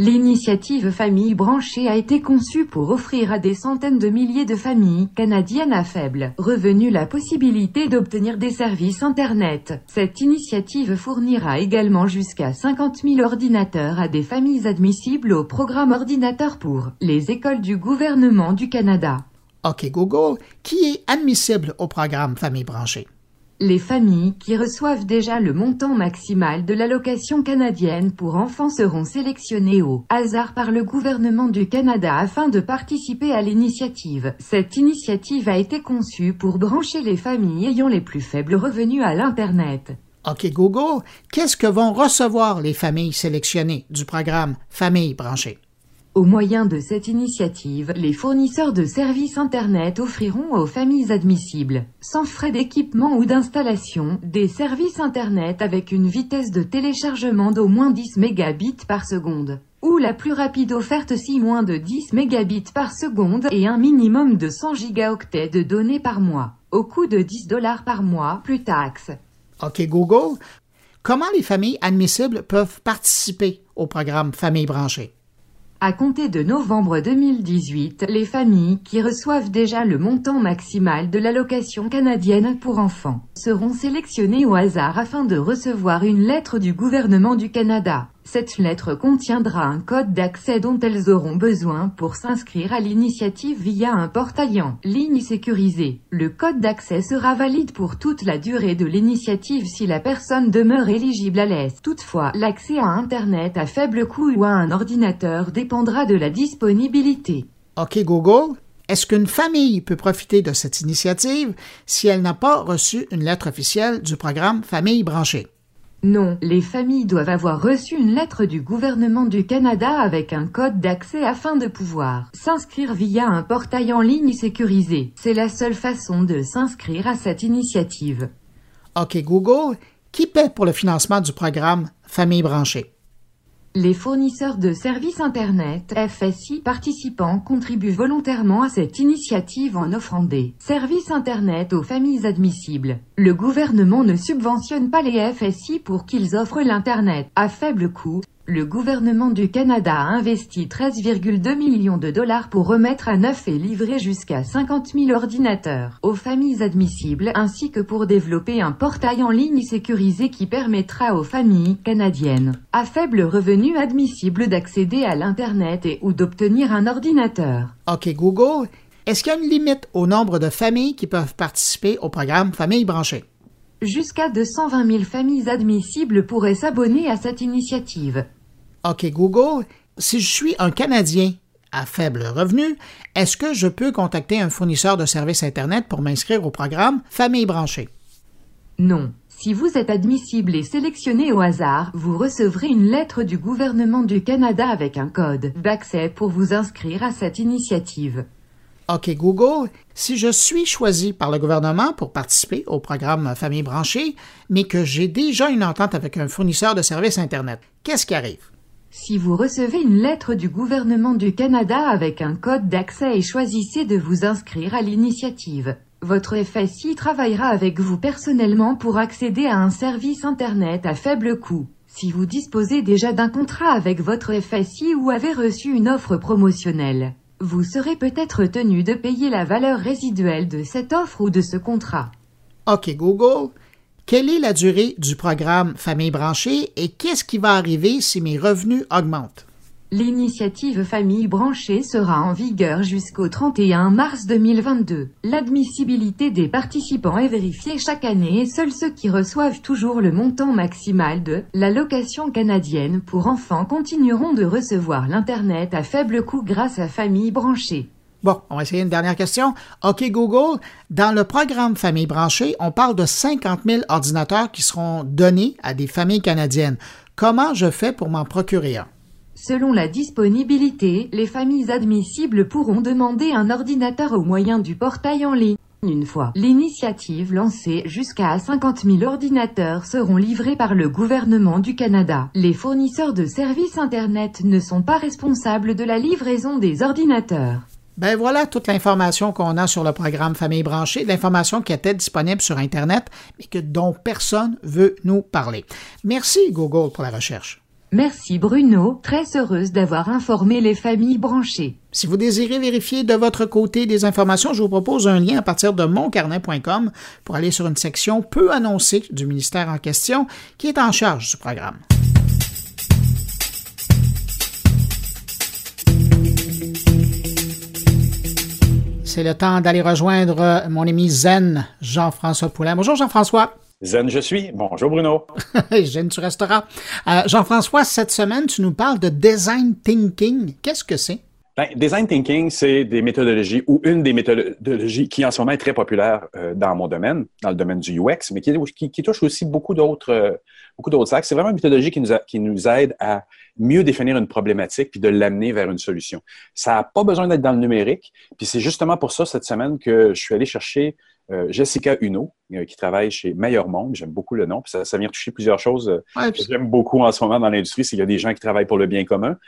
L'initiative Famille branchée a été conçue pour offrir à des centaines de milliers de familles canadiennes à faible revenu la possibilité d'obtenir des services Internet. Cette initiative fournira également jusqu'à 50 000 ordinateurs à des familles admissibles au programme Ordinateur pour les écoles du gouvernement du Canada. OK Google, qui est admissible au programme Famille branchée? Les familles qui reçoivent déjà le montant maximal de l'allocation canadienne pour enfants seront sélectionnées au hasard par le gouvernement du Canada afin de participer à l'initiative. Cette initiative a été conçue pour brancher les familles ayant les plus faibles revenus à l'Internet. OK Google, qu'est-ce que vont recevoir les familles sélectionnées du programme Famille branchée? Au moyen de cette initiative, les fournisseurs de services Internet offriront aux familles admissibles, sans frais d'équipement ou d'installation, des services Internet avec une vitesse de téléchargement d'au moins 10 mégabits par seconde, ou la plus rapide offerte si moins de 10 mégabits par seconde et un minimum de 100 gigaoctets de données par mois. au coût de 10 dollars par mois, plus taxes. OK Google, comment les familles admissibles peuvent participer au programme Famille branchée? À compter de novembre 2018, les familles qui reçoivent déjà le montant maximal de l'allocation canadienne pour enfants seront sélectionnées au hasard afin de recevoir une lettre du gouvernement du Canada. Cette lettre contiendra un code d'accès dont elles auront besoin pour s'inscrire à l'initiative via un portail en ligne sécurisé. Le code d'accès sera valide pour toute la durée de l'initiative si la personne demeure éligible à l'aise. Toutefois, l'accès à Internet à faible coût ou à un ordinateur dépendra de la disponibilité. OK Google, est-ce qu'une famille peut profiter de cette initiative si elle n'a pas reçu une lettre officielle du programme Famille branchée? Non, les familles doivent avoir reçu une lettre du gouvernement du Canada avec un code d'accès afin de pouvoir s'inscrire via un portail en ligne sécurisé. C'est la seule façon de s'inscrire à cette initiative. OK Google, qui paie pour le financement du programme Famille branchée? Les fournisseurs de services Internet FSI participants contribuent volontairement à cette initiative en offrant des services Internet aux familles admissibles. Le gouvernement ne subventionne pas les FSI pour qu'ils offrent l'Internet à faible coût. Le gouvernement du Canada a investi 13,2 millions de dollars pour remettre à neuf et livrer jusqu'à 50 000 ordinateurs aux familles admissibles ainsi que pour développer un portail en ligne sécurisé qui permettra aux familles canadiennes à faible revenu admissible d'accéder à l'Internet et ou d'obtenir un ordinateur. OK Google, est-ce qu'il y a une limite au nombre de familles qui peuvent participer au programme Famille branchée? Jusqu'à 220 000 familles admissibles pourraient s'abonner à cette initiative. OK Google, si je suis un Canadien à faible revenu, est-ce que je peux contacter un fournisseur de services Internet pour m'inscrire au programme Famille branchée? Non. Si vous êtes admissible et sélectionné au hasard, vous recevrez une lettre du gouvernement du Canada avec un code d'accès pour vous inscrire à cette initiative. OK Google, si je suis choisi par le gouvernement pour participer au programme Famille branchée, mais que j'ai déjà une entente avec un fournisseur de services Internet, qu'est-ce qui arrive? Si vous recevez une lettre du gouvernement du Canada avec un code d'accès et choisissez de vous inscrire à l'initiative, votre FSI travaillera avec vous personnellement pour accéder à un service Internet à faible coût. Si vous disposez déjà d'un contrat avec votre FSI ou avez reçu une offre promotionnelle, vous serez peut-être tenu de payer la valeur résiduelle de cette offre ou de ce contrat. OK Google, quelle est la durée du programme Famille branchée et qu'est-ce qui va arriver si mes revenus augmentent? L'initiative Famille branchée sera en vigueur jusqu'au 31 mars 2022. L'admissibilité des participants est vérifiée chaque année et seuls ceux qui reçoivent toujours le montant maximal de l'allocation canadienne pour enfants continueront de recevoir l'Internet à faible coût grâce à Famille branchée. Bon, on va essayer une dernière question. OK Google, dans le programme Famille branchée, on parle de 50 000 ordinateurs qui seront donnés à des familles canadiennes. Comment je fais pour m'en procurer un? Selon la disponibilité, les familles admissibles pourront demander un ordinateur au moyen du portail en ligne. Une fois l'initiative lancée, jusqu'à 50 000 ordinateurs seront livrés par le gouvernement du Canada. Les fournisseurs de services Internet ne sont pas responsables de la livraison des ordinateurs. Ben voilà toute l'information qu'on a sur le programme Famille branchée, l'information qui était disponible sur Internet, mais que dont personne veut nous parler. Merci Google pour la recherche. Merci Bruno, très heureuse d'avoir informé les familles branchées. Si vous désirez vérifier de votre côté des informations, je vous propose un lien à partir de moncarnet.com pour aller sur une section peu annoncée du ministère en question qui est en charge du programme. C'est le temps d'aller rejoindre mon ami Zen, Jean-François Poulain. Bonjour Jean-François. Zen, je suis. Bonjour Bruno. <laughs> Zen, tu resteras. Euh, Jean-François, cette semaine, tu nous parles de design thinking. Qu'est-ce que c'est? Ben, design thinking, c'est des méthodologies ou une des méthodologies qui en ce moment est très populaire euh, dans mon domaine, dans le domaine du UX, mais qui, qui, qui touche aussi beaucoup d'autres euh, beaucoup d'autres axes. C'est vraiment une méthodologie qui nous, a, qui nous aide à mieux définir une problématique puis de l'amener vers une solution. Ça n'a pas besoin d'être dans le numérique. Puis c'est justement pour ça, cette semaine, que je suis allé chercher euh, Jessica Huneau, euh, qui travaille chez Meilleur Monde. J'aime beaucoup le nom. Puis ça, ça vient toucher plusieurs choses euh, que j'aime beaucoup en ce moment dans l'industrie. C'est qu'il y a des gens qui travaillent pour le bien commun,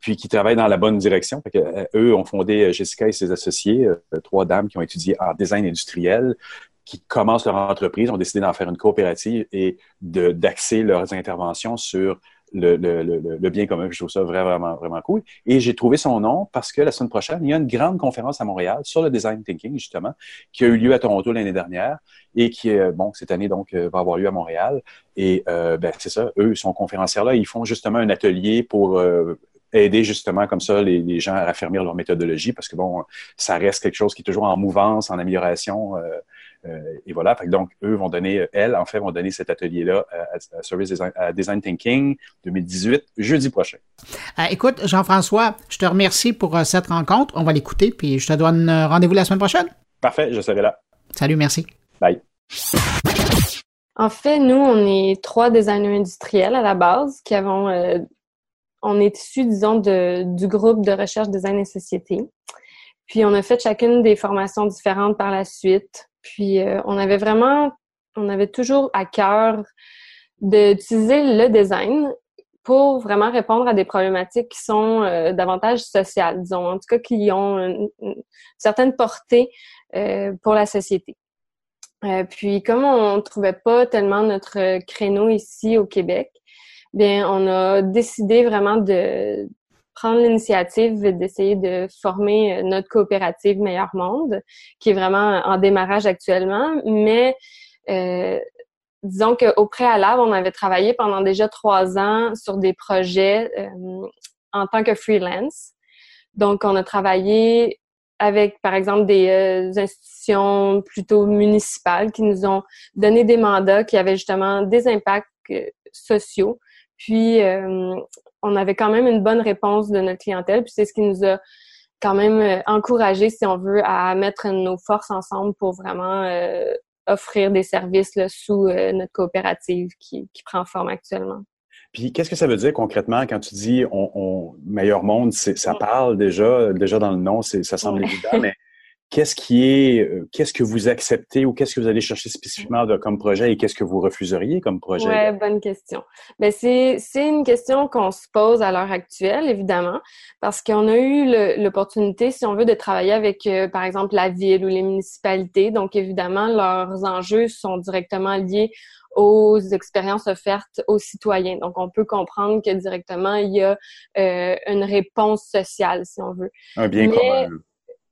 puis qui travaillent dans la bonne direction. Fait que, eux ont fondé Jessica et ses associés, trois dames qui ont étudié en design industriel, qui commencent leur entreprise ont décidé d'en faire une coopérative et d'axer leurs interventions sur le, bien commun. Je trouve ça vraiment, vraiment, cool. Et j'ai trouvé son nom parce que la semaine prochaine, il y a une grande conférence à Montréal sur le design thinking, justement, qui a eu lieu à Toronto l'année dernière et qui, bon, cette année, donc, euh, va avoir lieu à Montréal. Et euh, ben, c'est ça, eux, sont conférenciers là. Ils font justement un atelier pour euh, aider justement comme ça les, gens à raffermir leur méthodologie parce que, bon, ça reste quelque chose qui est toujours en mouvance, en amélioration. Euh, euh, et voilà, donc eux vont donner, elles en fait, vont donner cet atelier-là à, Service Design, à Design, Thinking 2018, jeudi prochain. Euh, écoute, Jean-François, je te remercie pour euh, cette rencontre. On va l'écouter, puis je te donne rendez-vous la semaine prochaine. Parfait, je serai là. Salut, merci. Bye. En fait, nous, on est trois designers industriels à la base qui avons. on est issus, disons, de, du groupe de recherche design et société. Puis on a fait chacune des formations différentes par la suite. Puis euh, on avait vraiment, on avait toujours à cœur d'utiliser le design pour vraiment répondre à des problématiques qui sont euh, davantage sociales, disons, en tout cas qui ont une, certaine portée euh, pour la société. puis comme on ne trouvait pas tellement notre créneau ici au Québec, bien on a décidé vraiment de, prendre l'initiative d'essayer de former euh, notre coopérative Meilleur Monde, qui est vraiment en démarrage actuellement, mais euh, disons qu'au préalable, on avait travaillé pendant déjà trois ans sur des projets euh, en tant que freelance. Donc, on a travaillé avec, par exemple, des institutions plutôt municipales qui nous ont donné des mandats qui avaient justement des impacts sociaux. Puis, on avait quand même une bonne réponse de notre clientèle. Puis c'est ce qui nous a quand même euh, encouragé, si on veut, à mettre nos forces ensemble pour vraiment euh, offrir des services là, sous euh, notre coopérative qui, qui prend forme actuellement. Puis qu'est-ce que ça veut dire concrètement quand tu dis on, on meilleur monde, ça parle déjà, déjà dans le nom, ça semble évident, mais <laughs> qu'est-ce qui est, euh, qu'est-ce que vous acceptez ou qu'est-ce que vous allez chercher spécifiquement de, comme projet et qu'est-ce que vous refuseriez comme projet? Oui, bonne question. Ben, c'est, c'est une question qu'on se pose à l'heure actuelle, évidemment, parce qu'on a eu l'opportunité, si on veut, de travailler avec, euh, par exemple, la ville ou les municipalités. Donc, évidemment, leurs enjeux sont directement liés aux expériences offertes aux citoyens. Donc, on peut comprendre que directement, il y a euh, une réponse sociale, si on veut. Un bien commun.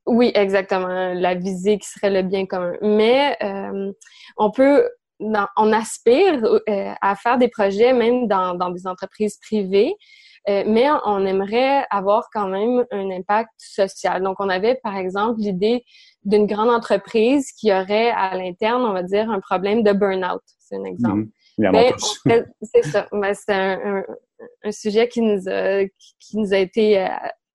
Oui, exactement. La visée qui serait le bien commun. Mais euh, on peut, on aspire euh, à faire des projets même dans, dans des entreprises privées, euh, mais on aimerait avoir quand même un impact social. Donc, on avait par exemple l'idée d'une grande entreprise qui aurait à l'interne, on va dire, un problème de burn-out. C'est un exemple. Mm-hmm. C'est ça. c'est un, un, sujet qui nous a, qui nous a été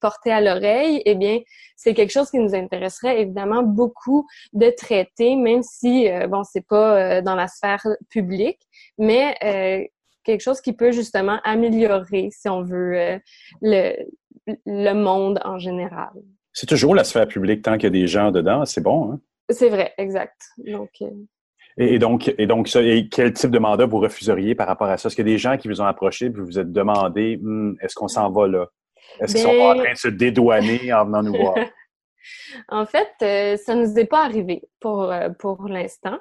porter à l'oreille, eh bien, c'est quelque chose qui nous intéresserait évidemment beaucoup de traiter, même si, euh, bon, c'est pas euh, dans la sphère publique, mais euh, quelque chose qui peut justement améliorer, si on veut, le, le monde en général. C'est toujours la sphère publique tant qu'il y a des gens dedans, c'est bon, hein? C'est vrai, exact. Donc, et, donc, et donc ça, et quel type de mandat vous refuseriez par rapport à ça? Est-ce qu'il y a des gens qui vous ont approché et vous vous êtes demandé, hmm, est-ce qu'on s'en va là? Est-ce qu'ils sont pas en ben train de se dédouaner en venant nous voir? <laughs> en fait, euh, ça ne nous est pas arrivé pour, euh, pour l'instant.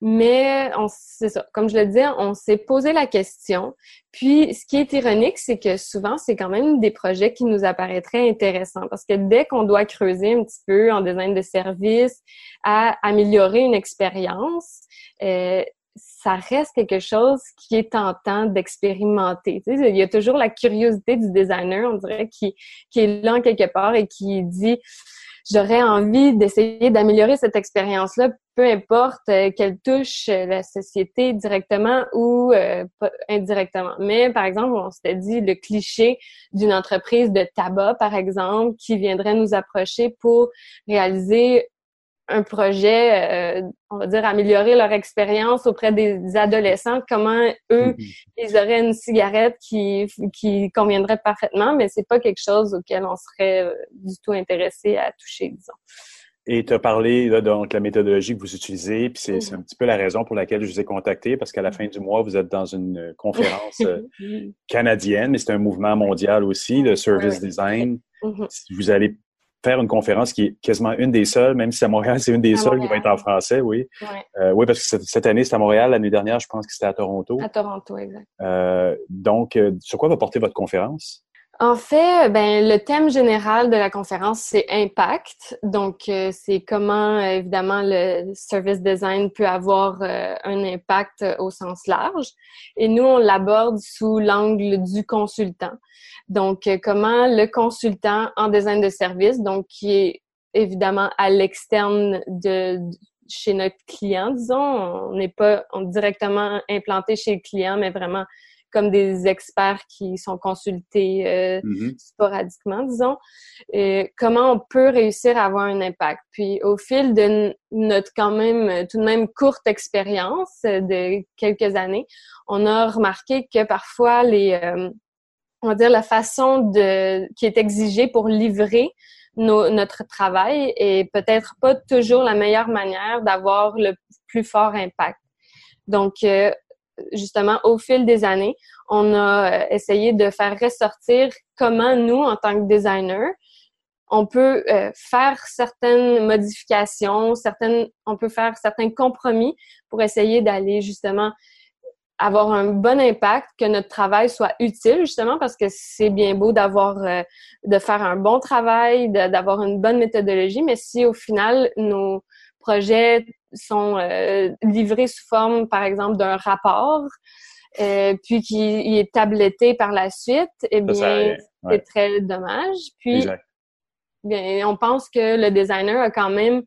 Mais c'est ça, comme je le disais, on s'est posé la question. Puis, ce qui est ironique, c'est que souvent, c'est quand même des projets qui nous apparaîtraient intéressants parce que dès qu'on doit creuser un petit peu en design de service à améliorer une expérience, euh, ça reste quelque chose qui est tentant d'expérimenter. Tu sais, il y a toujours la curiosité du designer, on dirait, qui, qui est là quelque part et qui dit j'aurais envie d'essayer d'améliorer cette expérience-là, peu importe euh, qu'elle touche euh, la société directement ou euh, indirectement. Mais par exemple, on s'était dit le cliché d'une entreprise de tabac, par exemple, qui viendrait nous approcher pour réaliser un projet, euh, on va dire, améliorer leur expérience auprès des adolescents, comment eux, mm-hmm. ils auraient une cigarette qui, qui conviendrait parfaitement, mais c'est pas quelque chose auquel on serait euh, du tout intéressé à toucher, disons. Et tu as parlé là, donc la méthodologie que vous utilisez, puis c'est un petit peu la raison pour laquelle je vous ai contacté, parce qu'à la fin du mois, vous êtes dans une conférence euh, <laughs> canadienne, mais c'est un mouvement mondial aussi, le service design. Vous allez faire une conférence qui est quasiment une des seules, même si à Montréal, c'est une des À seules qui va être en français, oui. Ouais. Euh, oui, parce que cette, cette année, c'est à Montréal. L'année dernière, je pense que c'était à Toronto. À Toronto, exact. Euh, donc, euh, sur quoi va porter votre conférence? En fait, ben le thème général de la conférence c'est impact. Donc euh, c'est comment euh, évidemment le service design peut avoir euh, un impact euh, au sens large. Et nous on l'aborde sous l'angle du consultant. Donc euh, comment le consultant en design de service, donc qui est évidemment à l'externe de, chez notre client, disons, on n'est pas directement implanté chez le client, mais vraiment comme des experts qui sont consultés euh, Mhm. sporadiquement, disons, euh, comment on peut réussir à avoir un impact? Puis au fil de notre quand même euh, tout de même courte expérience de quelques années, on a remarqué que parfois les euh, on va dire la façon de qui est exigée pour livrer nos- notre travail est peut-être pas toujours la meilleure manière d'avoir le plus fort impact. Donc euh, justement, au fil des années, on a euh, essayé de faire ressortir comment nous, en tant que designer, on peut euh, faire certaines modifications, certaines, on peut faire certains compromis pour essayer d'aller justement avoir un bon impact, que notre travail soit utile justement parce que c'est bien beau d'avoir, euh, de faire un bon travail, d'avoir une bonne méthodologie, mais si au final nos projets sont euh, livrés sous forme, par exemple, d'un rapport, euh, puis qui est tabletté par la suite, eh bien. Ouais. c'est très dommage. Puis, Exact. bien, on pense que le designer a quand même,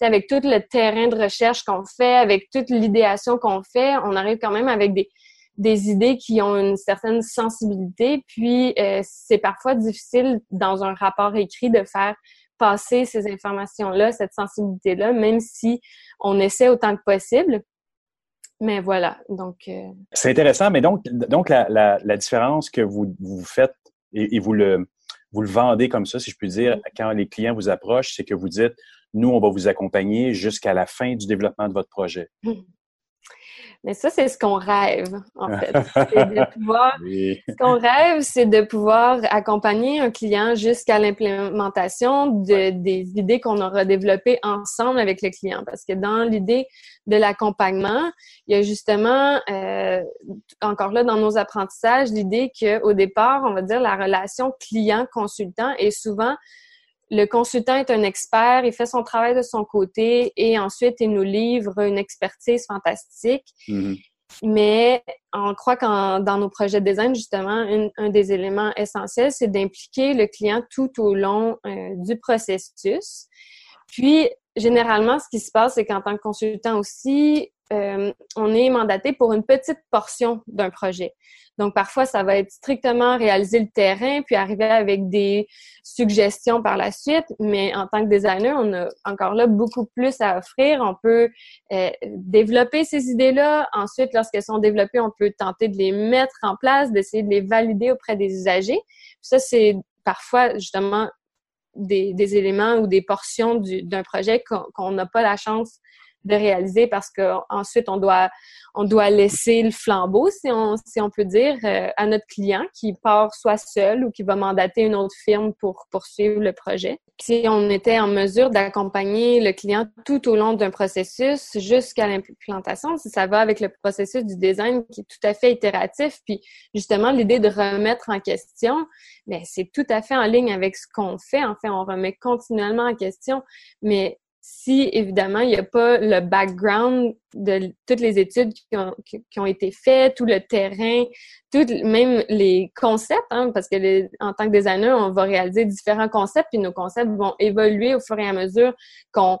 avec tout le terrain de recherche qu'on fait, avec toute l'idéation qu'on fait, on arrive quand même avec des, des idées qui ont une certaine sensibilité. Puis, euh, c'est parfois difficile dans un rapport écrit de faire passer ces informations-là, cette sensibilité-là, même si on essaie autant que possible. Mais voilà, donc... euh, C'est intéressant, mais donc, donc la, la, la différence que vous, vous faites et, et vous, le, vous le vendez comme ça, si je puis dire, quand les clients vous approchent, c'est que vous dites, nous, on va vous accompagner jusqu'à la fin du développement de votre projet. Mais ça, c'est ce qu'on rêve, en fait. <laughs> De pouvoir Oui. Ce qu'on rêve, c'est de pouvoir accompagner un client jusqu'à l'implémentation de, des idées qu'on aura développées ensemble avec le client. Parce que dans l'idée de l'accompagnement, il y a justement, euh, encore là, dans nos apprentissages, l'idée qu'au départ, on va dire, la relation client-consultant est souvent le consultant est un expert, il fait son travail de son côté et ensuite il nous livre une expertise fantastique. Mhm. Mais on croit qu'en dans nos projets de design, justement, une- un des éléments essentiels, c'est d'impliquer le client tout au long euh, du processus. Puis, généralement, ce qui se passe, c'est qu'en tant que consultant aussi, euh, on est mandaté pour une petite portion d'un projet. Donc, parfois, ça va être strictement réaliser le terrain, puis arriver avec des suggestions par la suite. Mais en tant que designer, on a encore là beaucoup plus à offrir. On peut euh, développer ces idées-là. Ensuite, lorsqu'elles sont développées, on peut tenter de les mettre en place, d'essayer de les valider auprès des usagers. Ça, c'est parfois justement des, éléments ou des portions du- d'un projet qu'on n'a pas la chance de réaliser parce qu'ensuite, on doit, on doit laisser le flambeau, si on, si on peut dire, euh, à notre client qui part soit seul ou qui va mandater une autre firme pour poursuivre le projet. Si on était en mesure d'accompagner le client tout au long d'un processus jusqu'à l'implantation, si ça va avec le processus du design qui est tout à fait itératif, puis justement l'idée de remettre en question, mais c'est tout à fait en ligne avec ce qu'on fait. En fait, on remet continuellement en question, mais si évidemment il n'y a pas le background de toutes les études qui ont, été faites, tout le terrain, tout, même les concepts, hein, parce que les, en tant que designer, on va réaliser différents concepts, puis nos concepts vont évoluer au fur et à mesure qu'on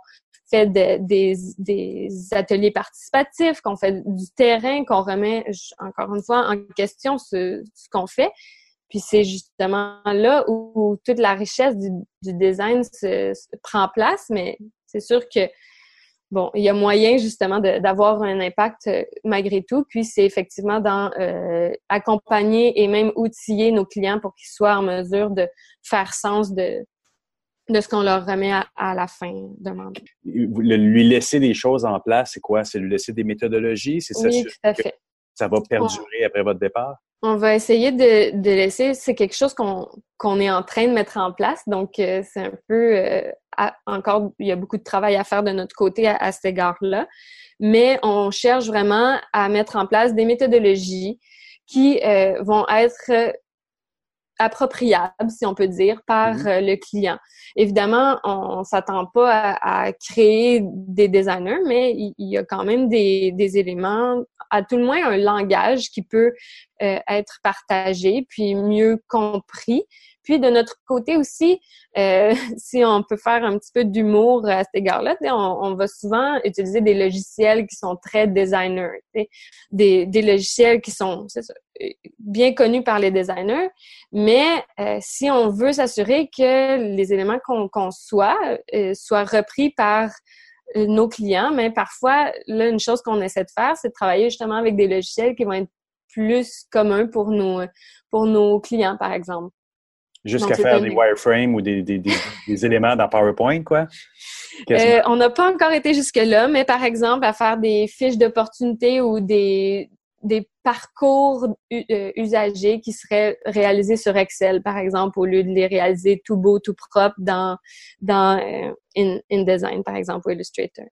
fait de- des, des ateliers participatifs, qu'on fait du terrain, qu'on remet encore une fois en question ce, ce qu'on fait. Puis c'est justement là où, où toute la richesse du, du design se, se prend place, mais c'est sûr que bon, il y a moyen justement d'avoir un impact euh, malgré tout. Puis c'est effectivement dans euh, accompagner et même outiller nos clients pour qu'ils soient en mesure de faire sens de de ce qu'on leur remet à, à la fin le- Lui laisser des choses en place, c'est quoi? C'est lui laisser des méthodologies? C'est Oui, s'assurer tout à fait. ça va perdurer après votre départ? On va essayer de, de laisser, c'est quelque chose qu'on est en train de mettre en place. Donc, euh, c'est un peu euh, encore, il y a beaucoup de travail à faire de notre côté à, cet égard-là. Mais on cherche vraiment à mettre en place des méthodologies qui euh, vont être appropriables, si on peut dire, par Mhm. le client. Évidemment, on, on s'attend pas à, à créer des designers, mais il, il y a quand même des, des éléments, à tout le moins un langage qui peut euh, être partagé, puis mieux compris. Puis de notre côté aussi, euh, <laughs> si on peut faire un petit peu d'humour à cet égard-là, on, va souvent utiliser des logiciels qui sont très designers, des, des logiciels qui sont bien connus par les designers, mais euh, si on veut s'assurer que les éléments qu'on conçoit euh, soient repris par nos clients, mais parfois, là, une chose qu'on essaie de faire, c'est de travailler justement avec des logiciels qui vont être plus communs pour nos, pour nos clients, par exemple. Jusqu'à faire des wireframes ou des, des, des, des éléments dans PowerPoint, quoi? Euh, on n'a pas encore été jusque-là, mais par exemple, à faire des fiches d'opportunité ou des, des parcours euh, usagers qui seraient réalisés sur Excel, par exemple, au lieu de les réaliser tout beau, tout propre dans, dans euh, In- InDesign, par exemple, ou Illustrator.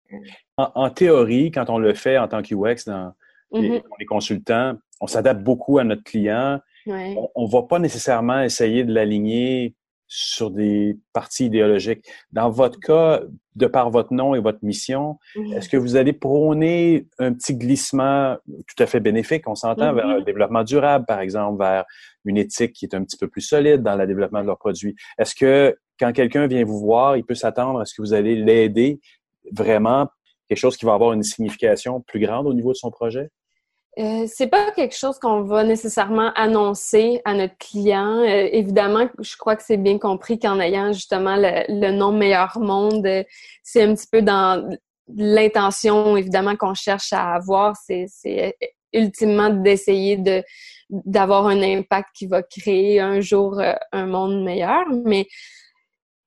En, en théorie, quand on le fait en tant qu'UX, dans les, Mhm. on est consultant, on s'adapte beaucoup à notre client. Ouais. On ne va pas nécessairement essayer de l'aligner sur des parties idéologiques. Dans votre cas, de par votre nom et votre mission, Mhm. est-ce que vous allez prôner un petit glissement tout à fait bénéfique, on s'entend, vers un développement durable, par exemple, vers une éthique qui est un petit peu plus solide dans le développement de leurs produits? Est-ce que quand quelqu'un vient vous voir, il peut s'attendre à ce que vous allez l'aider vraiment, quelque chose qui va avoir une signification plus grande au niveau de son projet? Euh, c'est pas quelque chose qu'on va nécessairement annoncer à notre client. Euh, évidemment, je crois que c'est bien compris qu'en ayant justement le, le nom Meilleur Monde, euh, c'est un petit peu dans l'intention, évidemment, qu'on cherche à avoir. C'est, c'est ultimement d'essayer de d'avoir un impact qui va créer un jour euh, un monde meilleur. Mais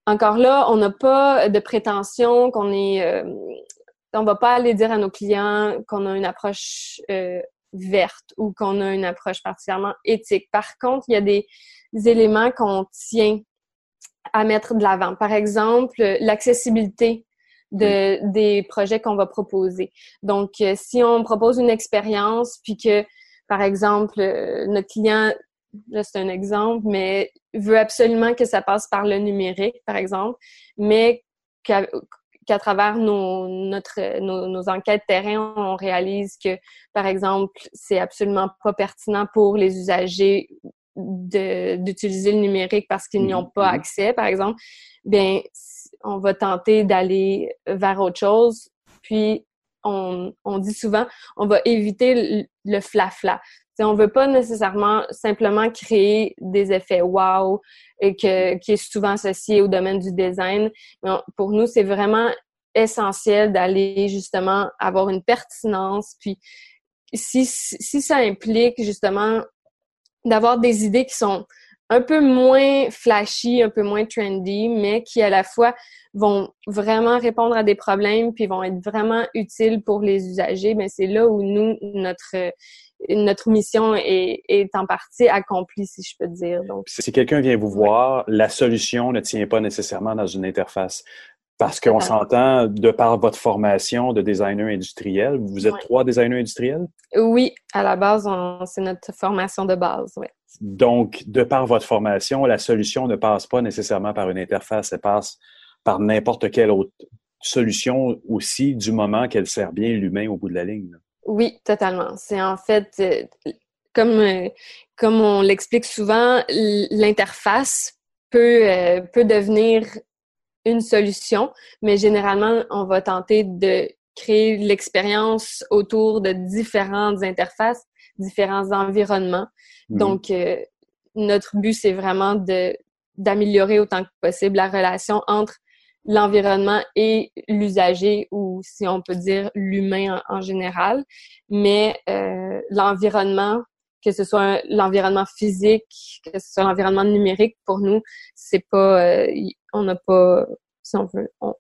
encore là, on n'a pas de prétention qu'on est... euh, on va pas aller dire à nos clients qu'on a une approche euh, verte ou qu'on a une approche particulièrement éthique. Par contre, il y a des, éléments qu'on tient à mettre de l'avant. Par exemple, l'accessibilité de, des projets qu'on va proposer. Donc, euh, si on propose une expérience, puis que, par exemple, euh, notre client, là c'est un exemple, mais veut absolument que ça passe par le numérique, par exemple, mais qu'à travers nos, notre, nos, nos, enquêtes terrain, on réalise que, par exemple, c'est absolument pas pertinent pour les usagers d'utiliser le numérique parce qu'ils n'y ont pas accès, par exemple, bien, on va tenter d'aller vers autre chose. Puis, on, on dit souvent, on va éviter le flafla. -fla. On veut pas nécessairement simplement créer des effets wow et que, qui est souvent associé au domaine du design. Mais on, pour nous, c'est vraiment essentiel d'aller justement avoir une pertinence. Puis, si, si ça implique justement d'avoir des idées qui sont un peu moins flashy, un peu moins trendy, mais qui à la fois vont vraiment répondre à des problèmes puis vont être vraiment utiles pour les usagers, mais c'est là où nous notre notre mission est, est, en partie accomplie, si je peux dire. Donc, si quelqu'un vient vous voir, la solution ne tient pas nécessairement dans une interface. Parce qu'on s'entend, de par votre formation de designer industriel, vous êtes ouais. trois designers industriels? Oui, à la base, c'est notre formation de base, oui. Donc, de par votre formation, la solution ne passe pas nécessairement par une interface, elle passe par n'importe quelle autre solution aussi, du moment qu'elle sert bien l'humain au bout de la ligne. Oui, totalement. C'est en fait, euh, comme, euh, comme on l'explique souvent, l'interface peut, euh, peut devenir une solution, mais généralement, on va tenter de créer l'expérience autour de différentes interfaces, différents environnements. Mmh. Donc, euh, notre but, c'est vraiment de d'améliorer autant que possible la relation entre l'environnement et l'usager, ou si on peut dire l'humain en, en, général. Mais euh, l'environnement, que ce soit l'environnement physique, que ce soit l'environnement numérique, pour nous, c'est pas, euh, on n'a pas, si on veut, on,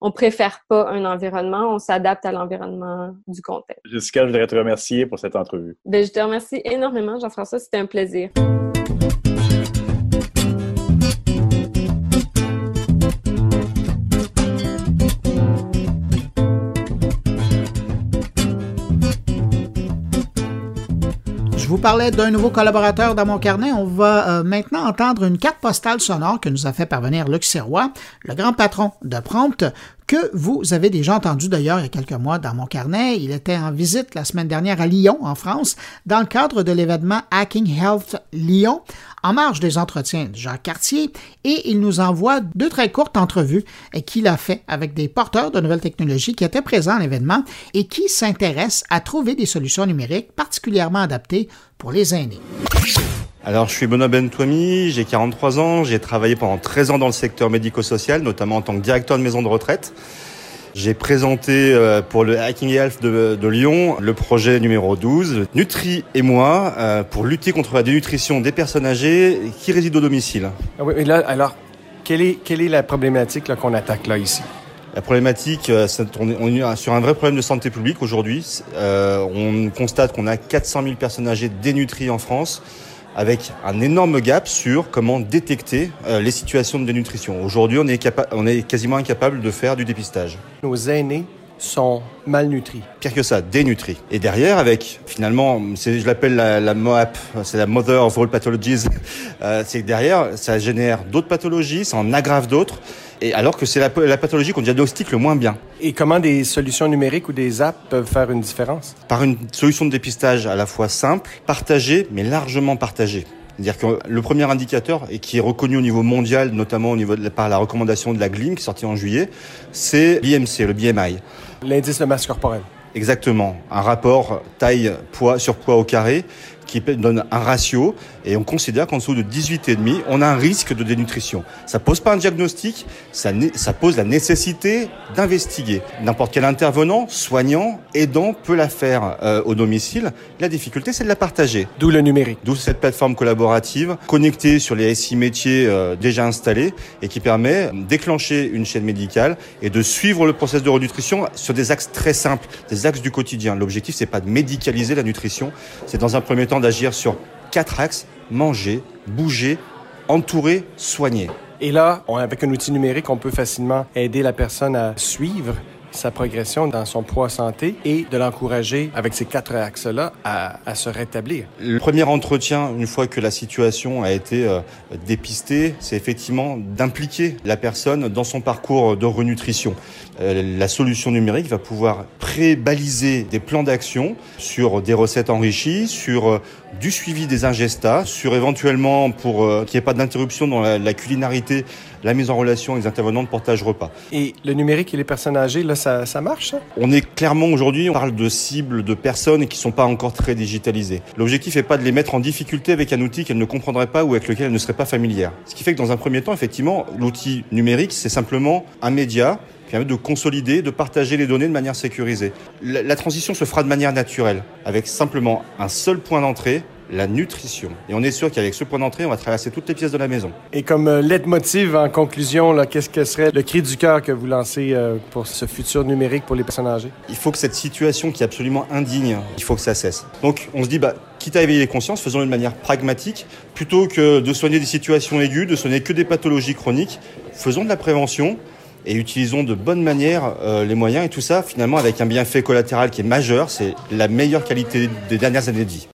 on préfère pas un environnement, on s'adapte à l'environnement du contexte. Jessica, je voudrais te remercier pour cette entrevue. Ben, je te remercie énormément, Jean-François. C'était un plaisir. Je vous parlais d'un nouveau collaborateur dans mon carnet. On va euh, maintenant entendre une carte postale sonore que nous a fait parvenir Luc le grand patron de Prompt, que vous avez déjà entendu d'ailleurs il y a quelques mois dans mon carnet. Il était en visite la semaine dernière à Lyon, en France, dans le cadre de l'événement Hacking Health Lyon, en marge des entretiens de Jacques Cartier, et il nous envoie deux très courtes entrevues qu'il a fait avec des porteurs de nouvelles technologies qui étaient présents à l'événement et qui s'intéressent à trouver des solutions numériques particulièrement adaptées pour les aînés. Alors, je suis Benoît Bentouami, j'ai 43 ans, j'ai travaillé pendant 13 ans dans le secteur médico-social, notamment en tant que directeur de maison de retraite. J'ai présenté euh, pour le Hacking Health de, de, Lyon le projet numéro 12, Nutri et moi, euh, pour lutter contre la dénutrition des personnes âgées qui résident au domicile. Ah oui, mais là, alors, quelle est, quelle est la problématique qu'on attaque là ici? La problématique, euh, on est sur un vrai problème de santé publique aujourd'hui. Euh, on constate qu'on a 400 000 personnes âgées dénutries en France avec un énorme gap sur comment détecter euh, les situations de dénutrition. Aujourd'hui, on, est on est quasiment incapable de faire du dépistage. Nos aînés sont malnutris. Pire que ça, dénutris. Et derrière, avec finalement, je l'appelle la, la, MOAP, c'est la Mother of All Pathologies, <laughs> euh, c'est que derrière, ça génère d'autres pathologies, ça en aggrave d'autres. Et alors que c'est la, la, pathologie qu'on diagnostique le moins bien. Et comment des solutions numériques ou des apps peuvent faire une différence? Par une solution de dépistage à la fois simple, partagée, mais largement partagée. C'est-à-dire que le premier indicateur, et qui est reconnu au niveau mondial, notamment au niveau de, par la recommandation de la GLIM, qui est sortie en juillet, c'est l'IMC, le BMI. L'indice de masse corporelle. Exactement. Un rapport taille poids sur poids au carré qui donne un ratio et on considère qu'en dessous de 18,5, on a un risque de dénutrition. Ça pose pas un diagnostic, ça, ça pose la nécessité d'investiguer. N'importe quel intervenant, soignant, aidant peut la faire euh, au domicile. La difficulté, c'est de la partager. D'où le numérique. D'où cette plateforme collaborative connectée sur les SI métiers euh, déjà installés et qui permet de déclencher une chaîne médicale et de suivre le processus de renutrition sur des axes très simples, des axes du quotidien. L'objectif, c'est pas de médicaliser la nutrition, c'est dans un premier temps d'agir sur quatre axes manger, bouger, entourer, soigner. Et là, avec un outil numérique, on peut facilement aider la personne à suivre sa progression dans son poids santé et de l'encourager avec ces quatre axes-là à, se rétablir. Le premier entretien, une fois que la situation a été euh, dépistée, c'est effectivement d'impliquer la personne dans son parcours de renutrition. Euh, la solution numérique va pouvoir pré-baliser des plans d'action sur des recettes enrichies, sur euh, du suivi des ingestats, sur éventuellement pour qu'il n'y ait pas d'interruption dans la, culinarité, la mise en relation avec les intervenants de portage repas. Et le numérique et les personnes âgées, là, ça, ça marche ça? On est clairement aujourd'hui, on parle de cibles de personnes qui ne sont pas encore très digitalisées. L'objectif n'est pas de les mettre en difficulté avec un outil qu'elles ne comprendraient pas ou avec lequel elles ne seraient pas familières. Ce qui fait que dans un premier temps, effectivement, l'outil numérique, c'est simplement un média qui permet de consolider, de partager les données de manière sécurisée. La, la transition se fera de manière naturelle, avec simplement un seul point d'entrée, la nutrition. Et on est sûr qu'avec ce point d'entrée, on va traverser toutes les pièces de la maison. Et comme euh, leitmotiv en conclusion, là, qu'est-ce que serait le cri du cœur que vous lancez euh, pour ce futur numérique pour les personnes âgées? Il faut que cette situation qui est absolument indigne, il faut que ça cesse. Donc on se dit, bah, quitte à éveiller les consciences, faisons de manière pragmatique, plutôt que de soigner des situations aiguës, de soigner que des pathologies chroniques, faisons de la prévention et utilisons de bonne manière euh, les moyens et tout ça finalement avec un bienfait collatéral qui est majeur, c'est la meilleure qualité des dernières années de vie.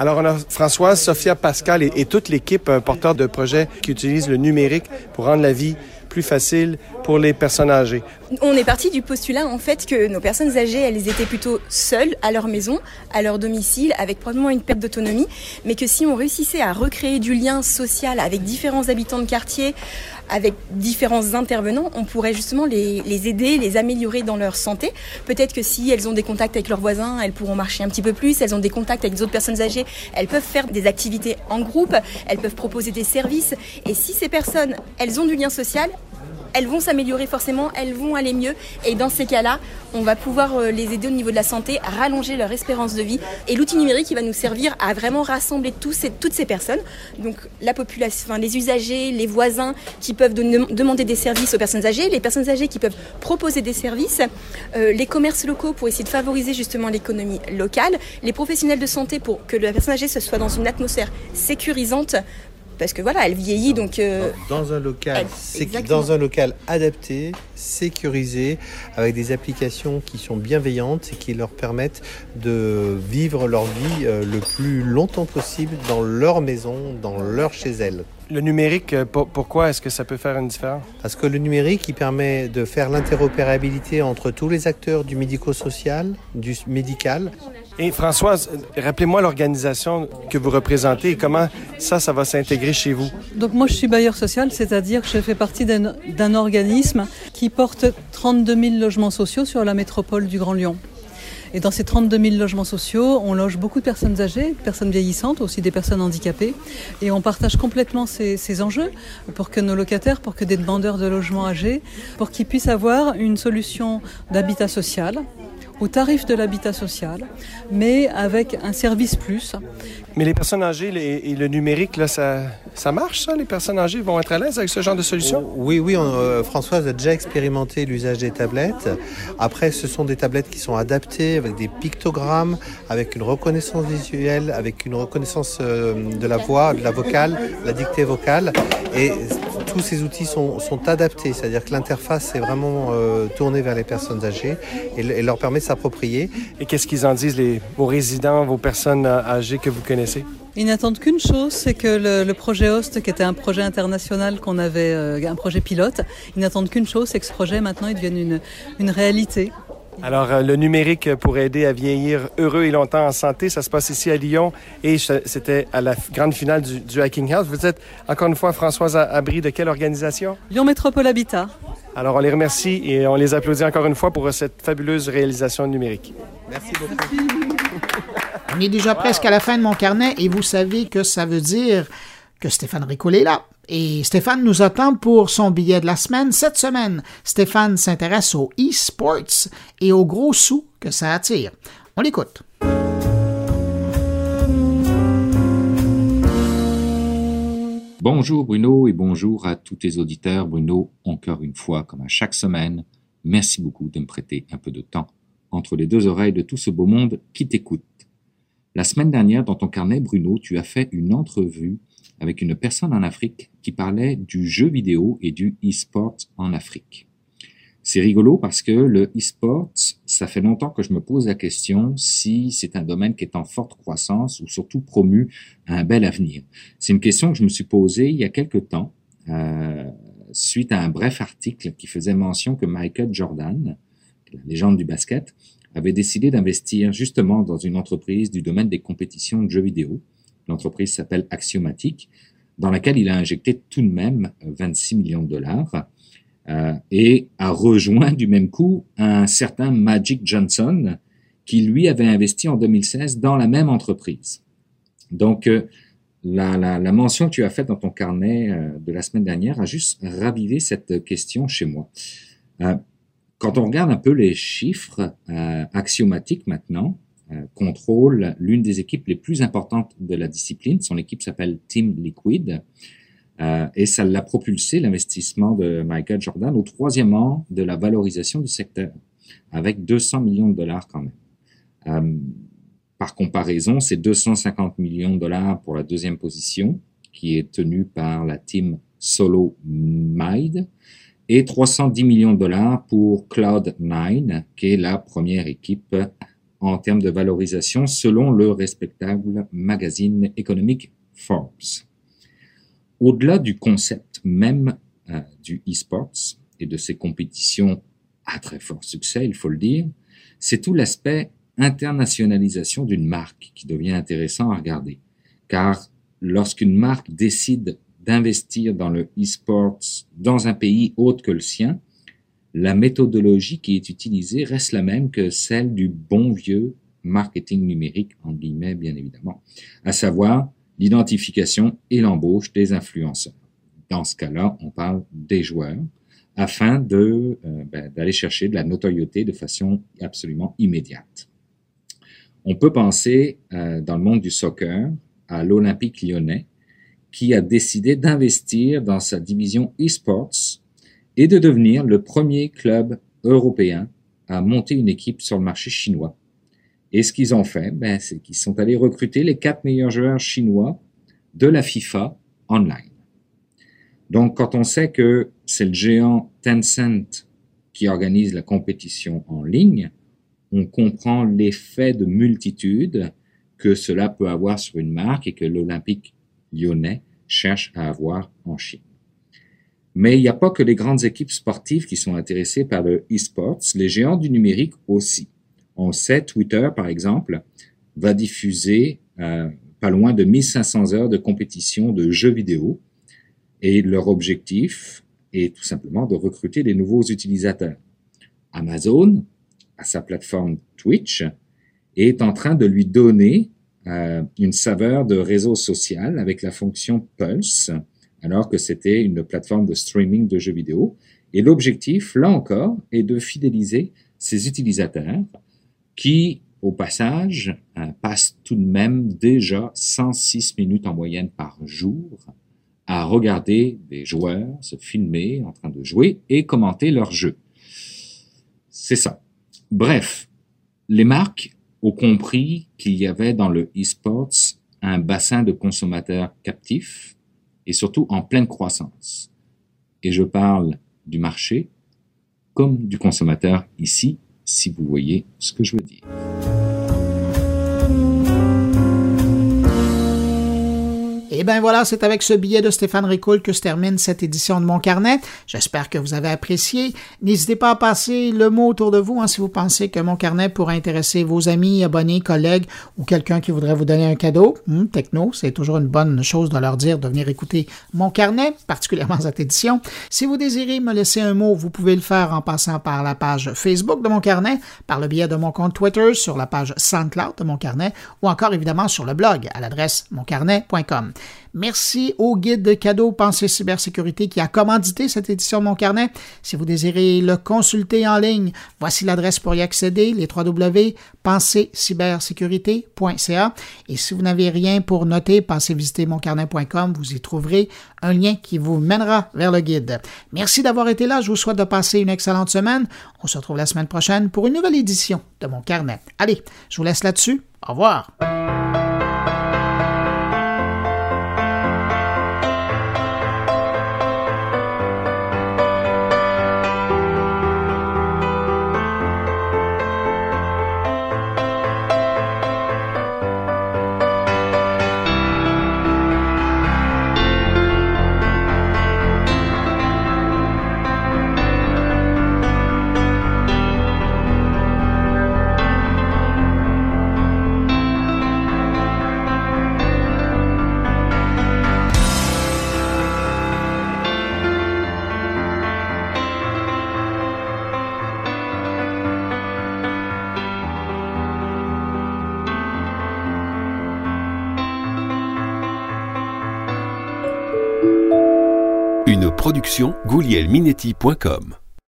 Alors, on a Françoise, Sophia, Pascal et, toute l'équipe porteur de projets qui utilise le numérique pour rendre la vie plus facile pour les personnes âgées. On est parti du postulat en fait que nos personnes âgées, elles étaient plutôt seules à leur maison, à leur domicile, avec probablement une perte d'autonomie, mais que si on réussissait à recréer du lien social avec différents habitants de quartier, avec différents intervenants, on pourrait justement les, aider, les améliorer dans leur santé. Peut-être que si elles ont des contacts avec leurs voisins, elles pourront marcher un petit peu plus. Elles ont des contacts avec d'autres personnes âgées, elles peuvent faire des activités en groupe, elles peuvent proposer des services. Et si ces personnes, elles ont du lien social, elles vont s'améliorer forcément, elles vont aller mieux. Et dans ces cas-là, on va pouvoir euh, les aider au niveau de la santé, rallonger leur espérance de vie. Et l'outil numérique, il va nous servir à vraiment rassembler toutes ces personnes. Donc la population, les usagers, les voisins qui peuvent demander des services aux personnes âgées, les personnes âgées qui peuvent proposer des services, euh, les commerces locaux pour essayer de favoriser justement l'économie locale, les professionnels de santé pour que la personne âgée se soit dans une atmosphère sécurisante parce que voilà, elle vieillit donc. Euh, dans un local, dans un local adapté, sécurisé, avec des applications qui sont bienveillantes et qui leur permettent de vivre leur vie euh, le plus longtemps possible dans leur maison, dans leur chez elles. Le numérique, euh, pourquoi est-ce que ça peut faire une différence? Parce que le numérique, il permet de faire l'interopérabilité entre tous les acteurs du médico-social, du médical. Et Françoise, rappelez-moi l'organisation que vous représentez et comment ça, ça va s'intégrer chez vous. Donc moi, je suis bailleur social, c'est-à-dire que je fais partie d'un organisme qui porte 32 000 logements sociaux sur la métropole du Grand Lyon. Et dans ces 32 000 logements sociaux, on loge beaucoup de personnes âgées, personnes vieillissantes, aussi des personnes handicapées. Et on partage complètement ces, ces enjeux pour que nos locataires, pour que des demandeurs de logements âgés, pour qu'ils puissent avoir une solution d'habitat social au tarif de l'habitat social, mais avec un service plus. Mais les personnes âgées et le numérique, là, ça, ça marche, ça? Les personnes âgées vont être à l'aise avec ce genre de solution? Oh, oui, oui. Euh, Françoise a déjà expérimenté l'usage des tablettes. Après, ce sont des tablettes qui sont adaptées avec des pictogrammes, avec une reconnaissance visuelle, avec une reconnaissance euh, de la voix, de la vocale, la dictée vocale. Et tous ces outils sont, sont adaptés, c'est-à-dire que l'interface est vraiment euh, tournée vers les personnes âgées et, leur permet de s'approprier. Et qu'est-ce qu'ils en disent, les, vos résidents, vos personnes âgées que vous connaissez? Ils n'attendent qu'une chose, c'est que le, projet HOST, qui était un projet international qu'on avait, euh, un projet pilote, ils n'attendent qu'une chose, c'est que ce projet maintenant il devienne une, une réalité. Alors, euh, le numérique pour aider à vieillir heureux et longtemps en santé, ça se passe ici à Lyon et c'était à la grande finale du, Hacking House. Vous êtes encore une fois Françoise Abri de quelle organisation? Lyon Métropole Habitat. Alors, on les remercie et on les applaudit encore une fois pour cette fabuleuse réalisation numérique. Merci beaucoup. On est déjà presque à la fin de mon carnet et vous savez que ça veut dire que Stéphane Ricoul est là. Et Stéphane nous attend pour son billet de la semaine. Cette semaine, Stéphane s'intéresse aux e-sports et aux gros sous que ça attire. On l'écoute. Bonjour Bruno et bonjour à tous tes auditeurs. Bruno, encore une fois, comme à chaque semaine, merci beaucoup de me prêter un peu de temps entre les deux oreilles de tout ce beau monde qui t'écoute. La semaine dernière, dans ton carnet, Bruno, tu as fait une entrevue avec une personne en Afrique qui parlait du jeu vidéo et du e-sport en Afrique. C'est rigolo parce que le e-sport, ça fait longtemps que je me pose la question si c'est un domaine qui est en forte croissance ou surtout promu à un bel avenir. C'est une question que je me suis posée il y a quelque temps euh, suite à un bref article qui faisait mention que Michael Jordan, la légende du basket, avait décidé d'investir justement dans une entreprise du domaine des compétitions de jeux vidéo. L'entreprise s'appelle Axiomatic, dans laquelle il a injecté tout de même 26 millions de dollars euh, et a rejoint du même coup un certain Magic Johnson qui lui avait investi en 2016 dans la même entreprise. Donc, euh, la, la, mention que tu as faite dans ton carnet euh, de la semaine dernière a juste ravivé cette question chez moi. Quand on regarde un peu les chiffres euh, axiomatiques maintenant, euh, contrôle l'une des équipes les plus importantes de la discipline. Son équipe s'appelle Team Liquid. Euh, et ça l'a propulsé, l'investissement de Michael Jordan, au troisième rang de la valorisation du secteur, avec 200 millions de dollars quand même. Euh, par comparaison, c'est 250 millions de dollars pour la deuxième position, qui est tenue par la team Solo et 310 millions de dollars pour Cloud9, qui est la première équipe en termes de valorisation selon le respectable magazine économique Forbes. Au-delà du concept même euh, du e-sports et de ses compétitions à très fort succès, il faut le dire, c'est tout l'aspect internationalisation d'une marque qui devient intéressant à regarder. Car lorsqu'une marque décide d'investir dans le e-sports dans un pays autre que le sien, la méthodologie qui est utilisée reste la même que celle du bon vieux marketing numérique, en guillemets bien évidemment, à savoir l'identification et l'embauche des influenceurs. Dans ce cas-là, on parle des joueurs afin de euh, ben, d'aller chercher de la notoriété de façon absolument immédiate. On peut penser euh, dans le monde du soccer à l'Olympique lyonnais qui a décidé d'investir dans sa division e-sports et de devenir le premier club européen à monter une équipe sur le marché chinois. Et ce qu'ils ont fait, ben, c'est qu'ils sont allés recruter les quatre meilleurs joueurs chinois de la FIFA online. Donc, quand on sait que c'est le géant Tencent qui organise la compétition en ligne, on comprend l'effet de multitude que cela peut avoir sur une marque et que l'Olympique lyonnais cherche à avoir en Chine. Mais il n'y a pas que les grandes équipes sportives qui sont intéressées par le e-sports, les géants du numérique aussi. On sait, Twitter, par exemple, va diffuser euh, pas loin de 1500 heures de compétition de jeux vidéo et leur objectif est tout simplement de recruter des nouveaux utilisateurs. Amazon, à sa plateforme Twitch, est en train de lui donner euh, une saveur de réseau social avec la fonction Pulse, alors que c'était une plateforme de streaming de jeux vidéo. Et l'objectif, là encore, est de fidéliser ses utilisateurs qui, au passage, euh, passent tout de même déjà 106 minutes en moyenne par jour à regarder des joueurs se filmer en train de jouer et commenter leur jeu. C'est ça. Bref, les marques ont compris qu'il y avait dans le e-sports un bassin de consommateurs captifs et surtout en pleine croissance. Et je parle du marché comme du consommateur ici, si vous voyez ce que je veux dire. Et bien voilà, c'est avec ce billet de Stéphane Ricoul que se termine cette édition de Mon Carnet. J'espère que vous avez apprécié. N'hésitez pas à passer le mot autour de vous hein, si vous pensez que Mon Carnet pourrait intéresser vos amis, abonnés, collègues ou quelqu'un qui voudrait vous donner un cadeau. Hum, techno, c'est toujours une bonne chose de leur dire de venir écouter Mon Carnet, particulièrement cette édition. Si vous désirez me laisser un mot, vous pouvez le faire en passant par la page Facebook de Mon Carnet, par le biais de mon compte Twitter, sur la page SoundCloud de Mon Carnet ou encore évidemment sur le blog à l'adresse moncarnet.com. Merci au guide de cadeaux Pensée Cybersécurité qui a commandité cette édition de mon carnet. Si vous désirez le consulter en ligne, voici l'adresse pour y accéder, les www.pensezcybersécurité.ca. Et si vous n'avez rien pour noter, passez visiter moncarnet.com, vous y trouverez un lien qui vous mènera vers le guide. Merci d'avoir été là, je vous souhaite de passer une excellente semaine. On se retrouve la semaine prochaine pour une nouvelle édition de mon carnet. Allez, je vous laisse là-dessus. Au revoir. goulielminetti.com